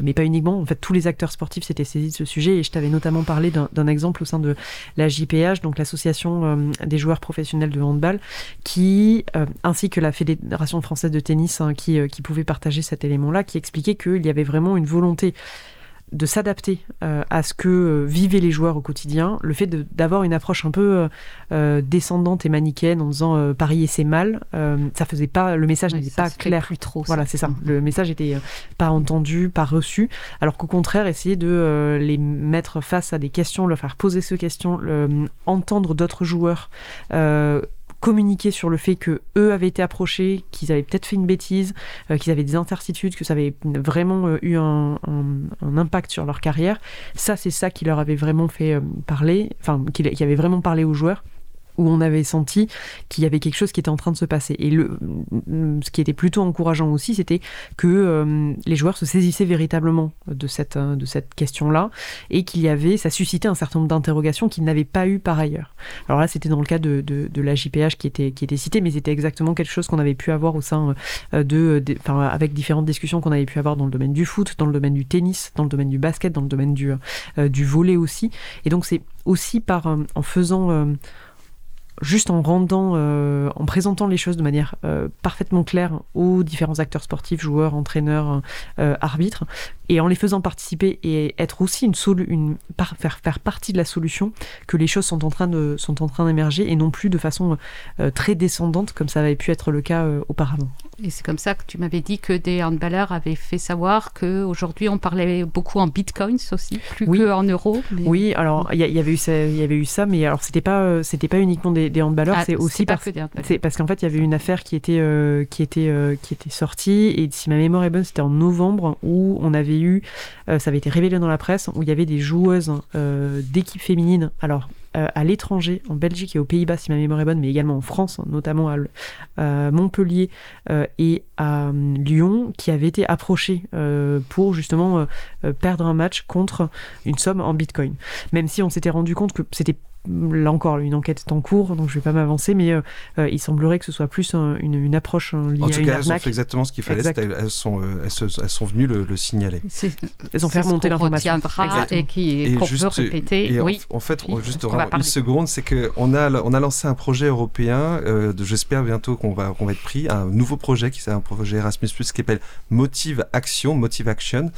mais pas uniquement. En fait, tous les acteurs sportifs s'étaient saisis de ce sujet et je t'avais notamment parlé d'un exemple au sein de la JPH, donc l'association euh, des joueurs professionnels de handball, qui, euh, ainsi que la Fédération française de tennis, hein, qui, euh, qui pouvaient partager cet élément-là, qui expliquait qu'il y avait vraiment une volonté de s'adapter euh, à ce que euh, vivaient les joueurs au quotidien, le fait d'avoir une approche un peu euh, descendante et manichéenne en disant parier c'est mal, ça faisait pas, le message n'était pas clair. plus trop. Voilà, c'est ça. Mhm. Le message était pas entendu, pas reçu, alors qu'au contraire, essayer de les mettre face à des questions, leur faire poser ces questions, entendre d'autres joueurs. Communiquer sur le fait que eux avaient été approchés, qu'ils avaient peut-être fait une bêtise, euh, qu'ils avaient des incertitudes, que ça avait vraiment euh, eu un impact sur leur carrière. Ça, c'est ça qui leur avait vraiment fait euh, parler, enfin, qui, qui avait vraiment parlé aux joueurs où on avait senti qu'il y avait quelque chose qui était en train de se passer. Et le, ce qui était plutôt encourageant aussi, c'était que euh, les joueurs se saisissaient véritablement de cette, euh, de cette question-là et qu'il y avait, ça suscitait un certain nombre d'interrogations qu'ils n'avaient pas eu par ailleurs. Alors là, c'était dans le cas de, de, la JPH qui était, qui était cité, mais c'était exactement quelque chose qu'on avait pu avoir au sein euh, de, enfin, avec différentes discussions qu'on avait pu avoir dans le domaine du foot, dans le domaine du tennis, dans le domaine du basket, dans le domaine du, euh, du volet aussi. Et donc c'est aussi par, en faisant juste en rendant, euh, en présentant les choses de manière euh, parfaitement claire aux différents acteurs sportifs, joueurs, entraîneurs, euh, arbitres, et en les faisant participer et être aussi une, une par- faire, faire partie de la solution, que les choses sont en train de sont en train d'émerger et non plus de façon très descendante comme ça avait pu être le cas auparavant. Et c'est comme ça que tu m'avais dit que des handballeurs avaient fait savoir qu'aujourd'hui on parlait beaucoup en bitcoins aussi, plus Oui. que en euros. mais- Oui, alors il y, y avait eu ça, il y avait eu ça, mais alors c'était pas c'était pas uniquement des, des handballeurs, Ah, c'est aussi parce que parce qu'en fait, il y avait une affaire qui était, euh, qui était, euh, qui était sortie, et si ma mémoire est bonne, c'était en novembre, où on avait eu, euh, ça avait été révélé dans la presse, où il y avait des joueuses d'équipes féminines, alors à l'étranger, en Belgique et aux Pays-Bas, si ma mémoire est bonne, mais également en France, notamment à, Montpellier et à Lyon, qui avaient été approchés pour justement perdre un match contre une somme en bitcoin. Même si on s'était rendu compte que c'était Là encore, une enquête est en cours, donc je ne vais pas m'avancer, mais euh, euh, il semblerait que ce soit plus un- une, une approche euh, liée En à tout une cas, elles ont fait exactement ce qu'il fallait. Elles sont, euh, elles, se- elles sont venues le, le signaler. Elles ont fait remonter l'information. et qui qu'on peut répéter. et en- oui. en, fait, Oui, juste une seconde, c'est qu'on a, on a lancé un projet européen, euh, j'espère bientôt qu'on va, qu'on va être pris, un nouveau projet qui c'est un projet Erasmus+, qui s'appelle Motive Action, Motive Action,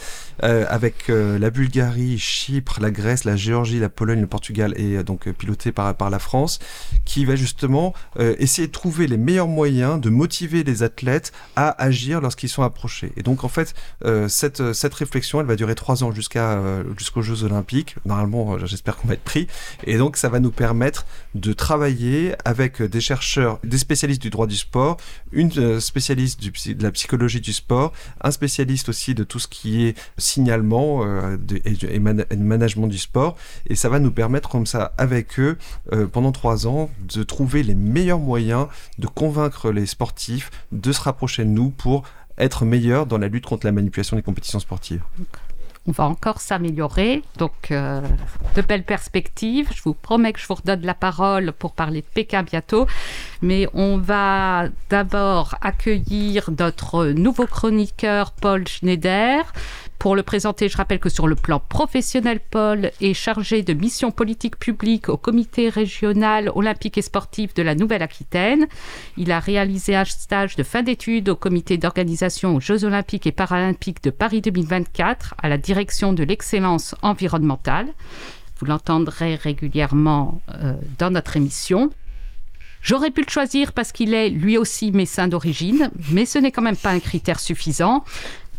euh, avec euh, la Bulgarie, Chypre, la Grèce, la Géorgie, la Pologne, le Portugal et euh, donc euh, piloté par, la France, qui va justement euh, essayer de trouver les meilleurs moyens de motiver les athlètes à agir lorsqu'ils sont approchés. Et donc en fait, euh, cette, euh, cette réflexion, elle va durer trois ans jusqu'aux Jeux Olympiques. Normalement, j'espère qu'on va être pris. Et donc ça va nous permettre de travailler avec des chercheurs, des spécialistes du droit du sport, une spécialiste de la psychologie du sport, un spécialiste aussi de tout ce qui est signalement euh, de- et, et management du sport. Et ça va nous permettre comme ça, avec eux, euh, pendant trois ans, de trouver les meilleurs moyens de convaincre les sportifs de se rapprocher de nous pour être meilleurs dans la lutte contre la manipulation des compétitions sportives. On va encore s'améliorer. Donc, euh, de belles perspectives. Je vous promets que je vous redonne la parole pour parler de Pékin bientôt. Mais on va d'abord accueillir notre nouveau chroniqueur, Paul Schneider. Pour le présenter, je rappelle que sur le plan professionnel, Paul est chargé de mission politique publique au comité régional olympique et sportif de la Nouvelle-Aquitaine. Il a réalisé un stage de fin d'études au comité d'organisation aux Jeux olympiques et paralympiques de Paris 2024 à la direction de l'excellence environnementale. Vous l'entendrez régulièrement euh, dans notre émission. J'aurais pu le choisir parce qu'il est lui aussi médecin d'origine, mais ce n'est quand même pas un critère suffisant.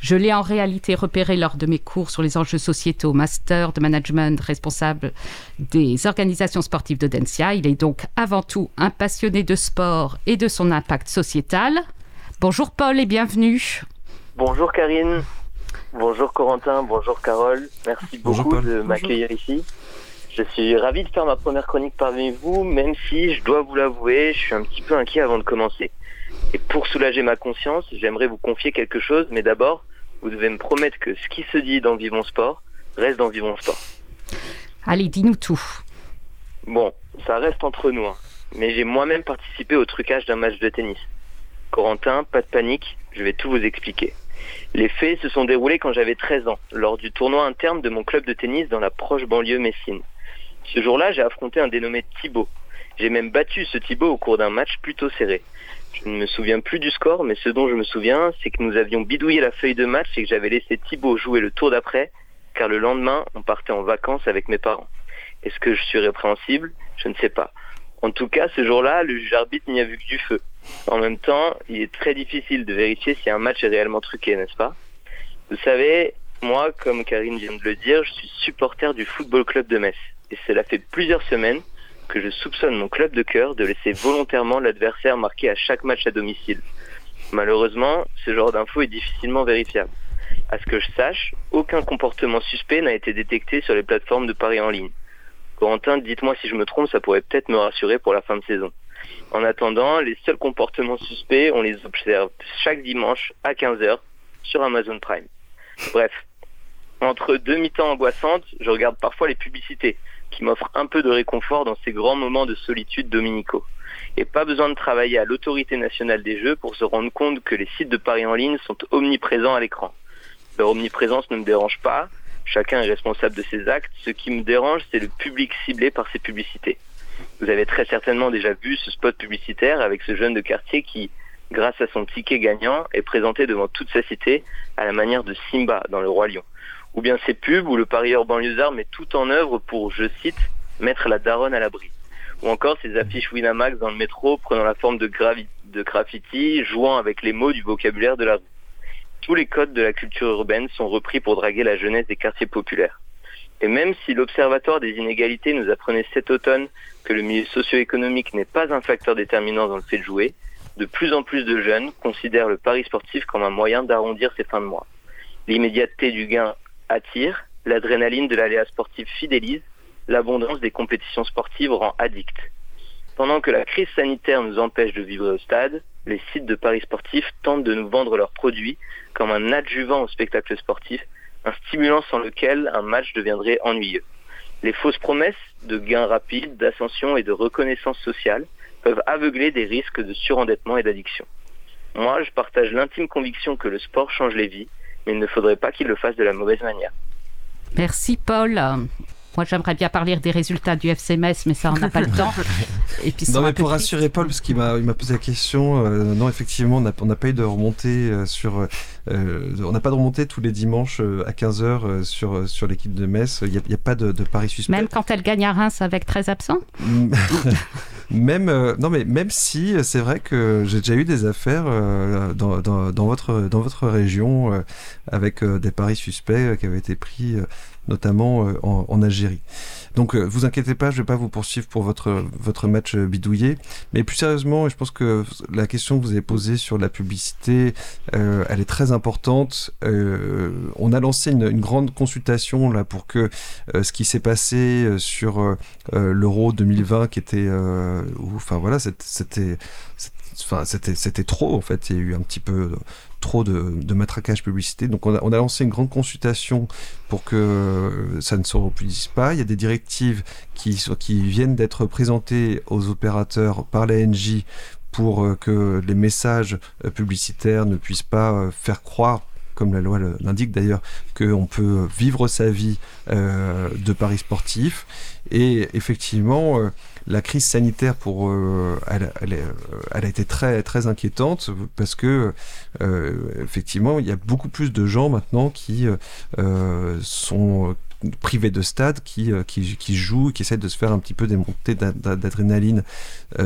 Je l'ai en réalité repéré lors de mes cours sur les enjeux sociétaux master de management responsable des organisations sportives de Densia. Il est donc avant tout un passionné de sport et de son impact sociétal. Bonjour Paul et bienvenue. Bonjour Karine, bonjour Corentin, bonjour Carole. Merci beaucoup de m'accueillir ici. Je suis ravi de faire ma première chronique parmi vous, même si, je dois vous l'avouer, je suis un petit peu inquiet avant de commencer. Et pour soulager ma conscience, j'aimerais vous confier quelque chose, mais d'abord, vous devez me promettre que ce qui se dit dans Vivons Sport reste dans Vivons Sport. Allez, dis-nous tout. Bon, ça reste entre nous, hein. mais j'ai moi-même participé au trucage d'un match de tennis. Corentin, pas de panique, je vais tout vous expliquer. Les faits se sont déroulés quand j'avais 13 ans, lors du tournoi interne de mon club de tennis dans la proche banlieue Messine. Ce jour-là, j'ai affronté un dénommé Thibaut. J'ai même battu ce Thibaut au cours d'un match plutôt serré. Je ne me souviens plus du score, mais ce dont je me souviens, c'est que nous avions bidouillé la feuille de match et que j'avais laissé Thibaut jouer le tour d'après, car le lendemain, on partait en vacances avec mes parents. Est-ce que je suis répréhensible? Je ne sais pas. En tout cas, ce jour-là, le juge arbitre n'y a vu que du feu. En même temps, il est très difficile de vérifier si un match est réellement truqué, n'est-ce pas? Vous savez, moi, comme Karine vient de le dire, je suis supporter du Football Club de Metz. Et cela fait plusieurs semaines que je soupçonne mon club de cœur de laisser volontairement l'adversaire marquer à chaque match à domicile. Malheureusement, ce genre d'info est difficilement vérifiable. À ce que je sache, aucun comportement suspect n'a été détecté sur les plateformes de paris en ligne. Corentin, dites-moi si je me trompe, ça pourrait peut-être me rassurer pour la fin de saison. En attendant, les seuls comportements suspects, on les observe chaque dimanche à 15h sur Amazon Prime. Bref, entre deux mi-temps angoissantes, je regarde parfois les publicités qui m'offrent un peu de réconfort dans ces grands moments de solitude dominicaux. Et pas besoin de travailler à l'autorité nationale des jeux pour se rendre compte que les sites de paris en ligne sont omniprésents à l'écran. Leur omniprésence ne me dérange pas, chacun est responsable de ses actes, ce qui me dérange c'est le public ciblé par ces publicités. Vous avez très certainement déjà vu ce spot publicitaire avec ce jeune de quartier qui, grâce à son ticket gagnant, est présenté devant toute sa cité à la manière de Simba dans Le Roi Lion. Ou bien ces pubs où le parieur banlieusard met tout en œuvre pour, je cite, mettre la daronne à l'abri. Ou encore ces affiches Winamax dans le métro prenant la forme de, de graffiti, jouant avec les mots du vocabulaire de la rue. Tous les codes de la culture urbaine sont repris pour draguer la jeunesse des quartiers populaires. Et même si l'Observatoire des inégalités nous apprenait cet automne que le milieu socio-économique n'est pas un facteur déterminant dans le fait de jouer, de plus en plus de jeunes considèrent le pari sportif comme un moyen d'arrondir ses fins de mois. L'immédiateté du gain attire, l'adrénaline de l'aléa sportif fidélise, l'abondance des compétitions sportives rend addict. Pendant que la crise sanitaire nous empêche de vivre au stade, les sites de paris sportifs tentent de nous vendre leurs produits comme un adjuvant au spectacle sportif, un stimulant sans lequel un match deviendrait ennuyeux. Les fausses promesses de gains rapides, d'ascension et de reconnaissance sociale peuvent aveugler des risques de surendettement et d'addiction. Moi, je partage l'intime conviction que le sport change les vies, mais il ne faudrait pas qu'il le fasse de la mauvaise manière. Merci Paul. Moi, j'aimerais bien parler des résultats du FC Metz, mais ça, on n'a pas le temps. (laughs) Et puis, Non, mais pour rassurer Paul, parce qu'il m'a posé la question, euh, non, effectivement, on n'a pas eu de remontée euh, sur. euh, on n'a pas de remontée tous les dimanches euh, à 15h sur, euh, sur l'équipe de Metz. Il n'y a pas de, de pari suspect. Même quand elle gagne à Reims avec 13 absents? (laughs) même euh, non mais même si euh, c'est vrai que j'ai déjà eu des affaires euh, dans, dans, votre dans votre région avec des paris suspects qui avaient été pris notamment en, en Algérie. Donc vous inquiétez pas, je vais pas vous poursuivre pour votre votre match bidouillé, mais plus sérieusement, je pense que la question que vous avez posée sur la publicité, elle est très importante. On a lancé une, grande consultation là pour que ce qui s'est passé sur l'Euro 2020 qui était enfin voilà c'était enfin c'était c'était trop en fait. Il y a eu un petit peu trop de, matraquage publicité. Donc on a, lancé une grande consultation pour que ça ne se reproduise pas. Il y a des directives qui qui viennent d'être présentées aux opérateurs par l'ANJ pour euh, que les messages euh, publicitaires ne puissent pas euh, faire croire comme la loi l'indique d'ailleurs, qu'on peut vivre sa vie de paris sportifs. Et effectivement, la crise sanitaire, pour, euh, elle, elle euh, elle a été très, très inquiétante parce que, euh, effectivement, il y a beaucoup plus de gens maintenant qui euh, sont privés de stade, qui, euh, qui, qui jouent, qui essaient de se faire un petit peu des montées d'a- d'a- d'adrénaline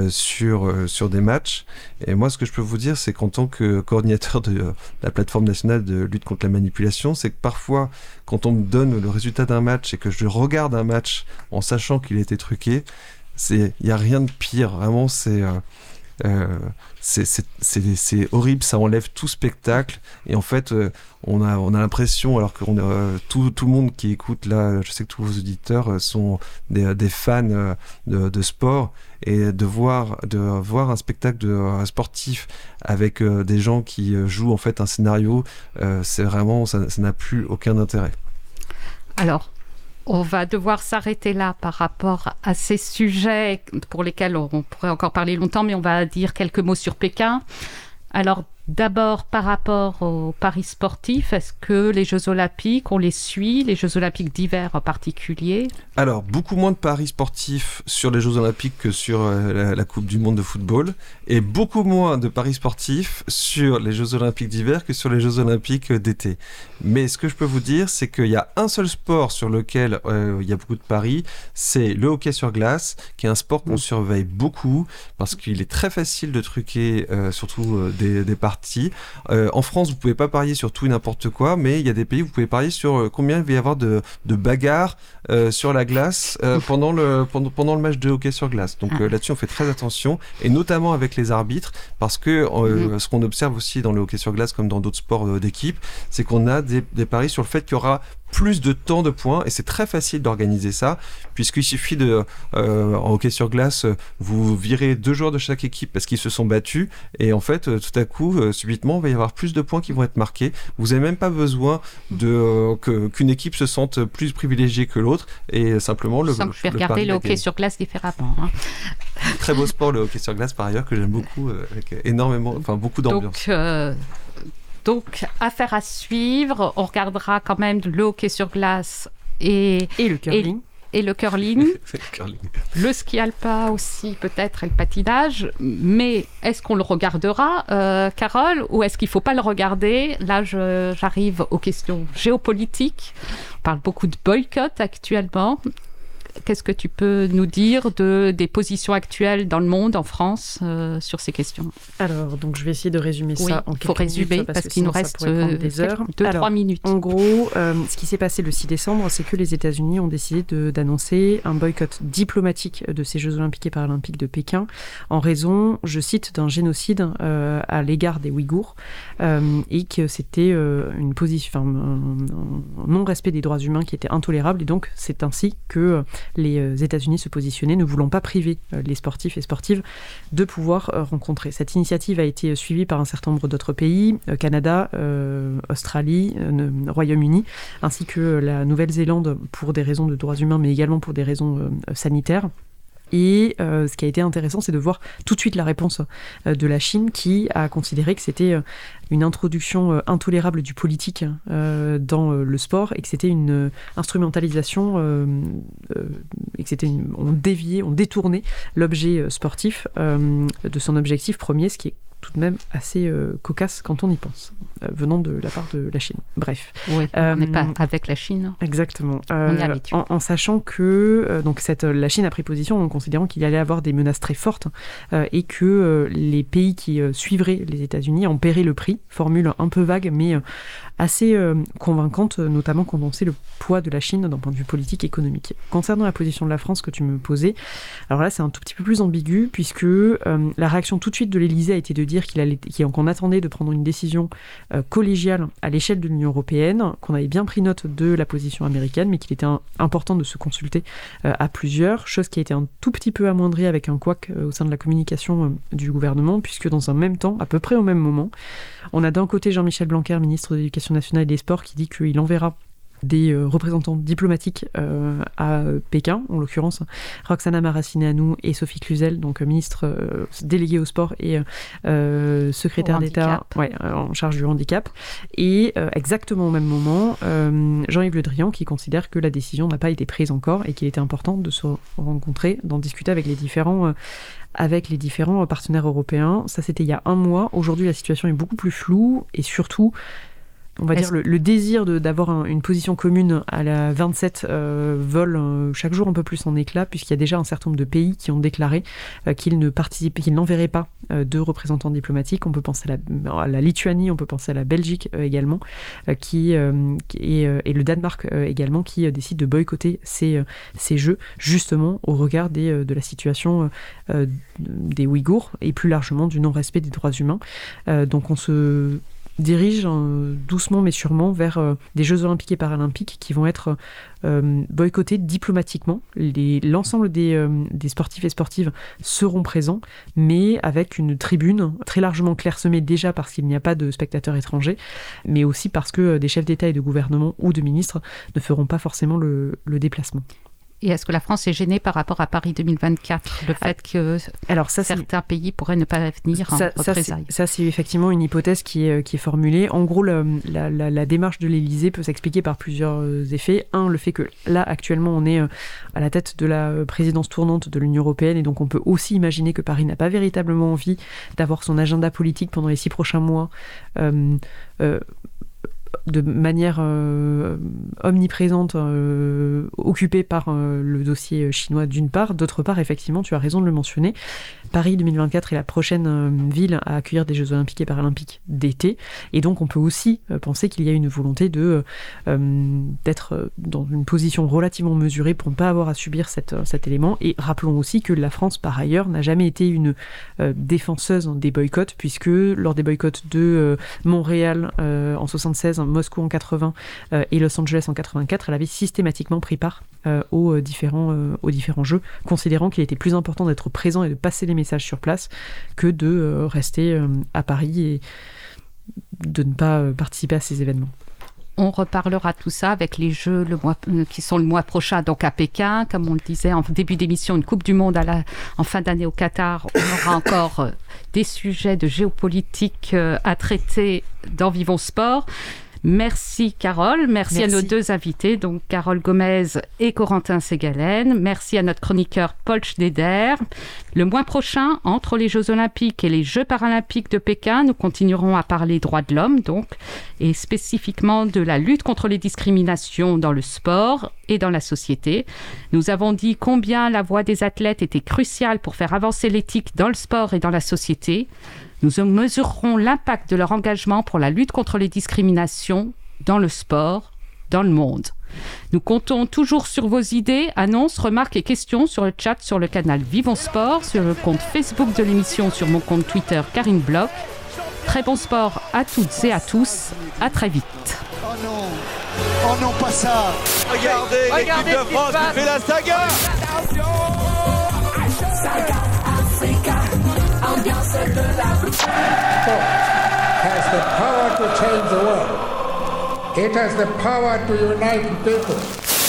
sur, sur des matchs. Et moi, ce que je peux vous dire, c'est qu'en tant que coordinateur de la plateforme nationale de lutte contre la manipulation, c'est que parfois, quand on me donne le résultat d'un match et que je regarde un match en sachant qu'il a été truqué, il y a rien de pire. Vraiment, c'est euh, euh, c'est- c'est horrible, ça enlève tout spectacle. Et en fait, euh, on a, on a l'impression, alors que tout, tout le monde qui écoute là, je sais que tous vos auditeurs sont des, fans de, de sport, et de voir, de voir un spectacle de, sportif avec des gens qui jouent en fait un scénario, c'est vraiment, ça n'a plus aucun intérêt. Alors, on va devoir s'arrêter là par rapport à ces sujets pour lesquels on pourrait encore parler longtemps, mais on va dire quelques mots sur Pékin. Alors, d'abord, par rapport aux paris sportifs, est-ce que les Jeux Olympiques, on les suit, les Jeux Olympiques d'hiver en particulier? Alors, beaucoup moins de paris sportifs sur les Jeux Olympiques que sur euh, la, la Coupe du Monde de football, et beaucoup moins de paris sportifs sur les Jeux Olympiques d'hiver que sur les Jeux Olympiques d'été. Mais ce que je peux vous dire, c'est qu'il y a un seul sport sur lequel euh, il y a beaucoup de paris, c'est le hockey sur glace, qui est un sport qu'on surveille beaucoup, parce qu'il est très facile de truquer, euh, surtout euh, des, des parties. Euh, en France, vous pouvez pas parier sur tout et n'importe quoi, mais il y a des pays où vous pouvez parier sur euh, combien il va y avoir de, de bagarres euh, sur la glace pendant, le, pendant, pendant le match de hockey sur glace. Donc euh, là-dessus, on fait très attention, et notamment avec les arbitres, parce que euh, ce qu'on observe aussi dans le hockey sur glace, comme dans d'autres sports d'équipe, c'est qu'on a des, des paris sur le fait qu'il y aura plus de temps de points et c'est très facile d'organiser ça puisqu'il suffit de euh, en hockey sur glace vous virez deux joueurs de chaque équipe parce qu'ils se sont battus et en fait tout à coup euh, subitement il va y avoir plus de points qui vont être marqués vous n'avez même pas besoin de euh, qu'une équipe se sente plus privilégiée que l'autre et simplement le, Sans vais le regarder le hockey sur glace différemment. hein. très beau sport le hockey sur glace par ailleurs que j'aime beaucoup avec énormément enfin beaucoup d'ambiance Donc, affaire à suivre. On regardera quand même le hockey sur glace et, Et le curling. et, le curling. (laughs) C'est le curling. le ski alpin aussi, peut-être, et le patinage. Mais est-ce qu'on le regardera, euh, Carole, ou est-ce qu'il ne faut pas le regarder? Là, j'arrive aux questions géopolitiques. On parle beaucoup de boycott actuellement. Qu'est-ce que tu peux nous dire de, des positions actuelles dans le monde, en France, euh, sur ces questions? Alors, donc je vais essayer de résumer Oui, ça en il quelques faut résumer minutes, parce que qu'il nous reste euh, des heures. deux, Alors, trois minutes. En gros, euh, ce qui s'est passé le 6 décembre, c'est que les États-Unis ont décidé d'annoncer un boycott diplomatique de ces Jeux Olympiques et Paralympiques de Pékin en raison, je cite, d'un génocide euh, à l'égard des Ouïghours euh, et que c'était euh, une position, enfin, un, un non-respect des droits humains qui était intolérable et donc c'est ainsi que les euh, États-Unis se positionnaient, ne voulant pas priver euh, les sportifs et sportives de pouvoir euh, rencontrer. Cette initiative a été suivie par un certain nombre d'autres pays, Canada, Australie, Royaume-Uni, ainsi que la Nouvelle-Zélande pour des raisons de droits humains, mais également pour des raisons sanitaires. Et euh, ce qui a été intéressant, c'est de voir tout de suite la réponse euh, de la Chine qui a considéré que c'était euh, une introduction intolérable du politique dans le sport et que c'était une instrumentalisation et que c'était on déviait, on détournait l'objet sportif de son objectif premier, ce qui est tout de même assez euh, cocasse quand on y pense, euh, venant de la part de la Chine. Bref. Oui, on n'est pas Euh, avec la Chine. Exactement. On est Euh, habitué. en, en sachant que donc cette, la Chine a pris position en considérant qu'il allait avoir des menaces très fortes et que les pays qui suivraient les États-Unis en paieraient le prix. Formule un peu vague, mais assez euh, convaincante, euh, notamment quand on sait le poids de la Chine d'un point de vue politique et économique. Concernant la position de la France que tu me posais, alors là c'est un tout petit peu plus ambigu puisque euh, la réaction tout de suite de l'Élysée a été de dire qu'il allait, qu'on attendait de prendre une décision collégiale à l'échelle de l'Union européenne, qu'on avait bien pris note de la position américaine, mais qu'il était important de se consulter à plusieurs, chose qui a été un tout petit peu amoindrie avec un couac au sein de la communication du gouvernement, puisque dans un même temps, à peu près au même moment, on a d'un côté Jean-Michel Blanquer, ministre de l'Éducation nationale et des Sports, qui dit qu'il enverra des euh, représentants diplomatiques euh, à Pékin, en l'occurrence Roxana Maracineanu et Sophie Cluzel, donc euh, ministre euh, déléguée au sport et secrétaire d'État ouais, en charge du handicap. Et exactement au même moment, Jean-Yves Le Drian qui considère que la décision n'a pas été prise encore et qu'il était important de se rencontrer, d'en discuter avec les différents avec les différents partenaires européens. Ça, c'était il y a un mois. Aujourd'hui, la situation est beaucoup plus floue et surtout, on va dire, le, le désir d'avoir un- une position commune à la 27 euh, vole euh, chaque jour un peu plus en éclat, puisqu'il y a déjà un certain nombre de pays qui ont déclaré euh, qu'ils ne participaient, qu'ils n'enverraient pas de représentants diplomatiques. On peut penser à la, à la Lituanie, on peut penser à la Belgique également, qui, qui- et, et le Danemark également, qui décident de boycotter ces, ces jeux, justement au regard des, de la situation des Ouïghours et plus largement du non-respect des droits humains. Donc on se dirige euh, doucement mais sûrement vers euh, des Jeux olympiques et paralympiques qui vont être euh, boycottés diplomatiquement. L'ensemble des, sportifs et sportives seront présents, mais avec une tribune très largement clairsemée déjà parce qu'il n'y a pas de spectateurs étrangers, mais aussi parce que des chefs d'État et de gouvernement ou de ministres ne feront pas forcément le déplacement. Et est-ce que la France est gênée par rapport à Paris 2024 Le fait que Alors ça, c'est- certains pays pourraient ne pas venir en ça, représailles? ça, c'est effectivement une hypothèse qui est, qui est formulée. En gros, la, la- la- la démarche de l'Élysée peut s'expliquer par plusieurs euh, effets. Un, le fait que là, actuellement, on est euh, à la tête de la euh, présidence tournante de l'Union européenne et donc on peut aussi imaginer que Paris n'a pas véritablement envie d'avoir son agenda politique pendant les six prochains mois. euh, euh, de manière euh, omniprésente, euh, occupée par euh, le dossier chinois d'une part. D'autre part, effectivement, tu as raison de le mentionner, Paris 2024 est la prochaine ville à accueillir des Jeux olympiques et paralympiques d'été. Et donc, on peut aussi penser qu'il y a une volonté d'être dans une position relativement mesurée pour ne pas avoir à subir cet élément. Et rappelons aussi que la France, par ailleurs, n'a jamais été une défenseuse des boycotts, puisque lors des boycotts de Montréal en 76, Moscou en 80 euh, et Los Angeles en 84, elle avait systématiquement pris part euh, aux, euh, différents, aux différents jeux, considérant qu'il était plus important d'être présent et de passer les messages sur place que de rester à Paris et de ne pas participer à ces événements. On reparlera tout ça avec les Jeux le mois, qui sont le mois prochain, donc à Pékin. Comme on le disait en début d'émission, une Coupe du Monde en fin d'année au Qatar. On aura encore des sujets de géopolitique à traiter dans Vivons Sport. Merci Carole, merci, à nos deux invités, donc Carole Gomez et Corentin Ségalen. Merci à notre chroniqueur Paul Schneider. Le mois prochain, entre les Jeux Olympiques et les Jeux Paralympiques de Pékin, nous continuerons à parler droits de l'homme, donc, et spécifiquement de la lutte contre les discriminations dans le sport et dans la société. Nous avons dit combien la voix des athlètes était cruciale pour faire avancer l'éthique dans le sport et dans la société. Nous mesurerons l'impact de leur engagement pour la lutte contre les discriminations dans le sport, dans le monde. Nous comptons toujours sur vos idées, annonces, remarques et questions sur le chat sur le canal Vivons Sport, sur le compte Facebook de l'émission, sur mon compte Twitter Karine Bloch. Très bon sport à toutes et à tous. À très vite. Oh non Oh non, pas ça Regardez, l'équipe de France qui fait la saga Sport has the power to change the world. It has the power to unite people.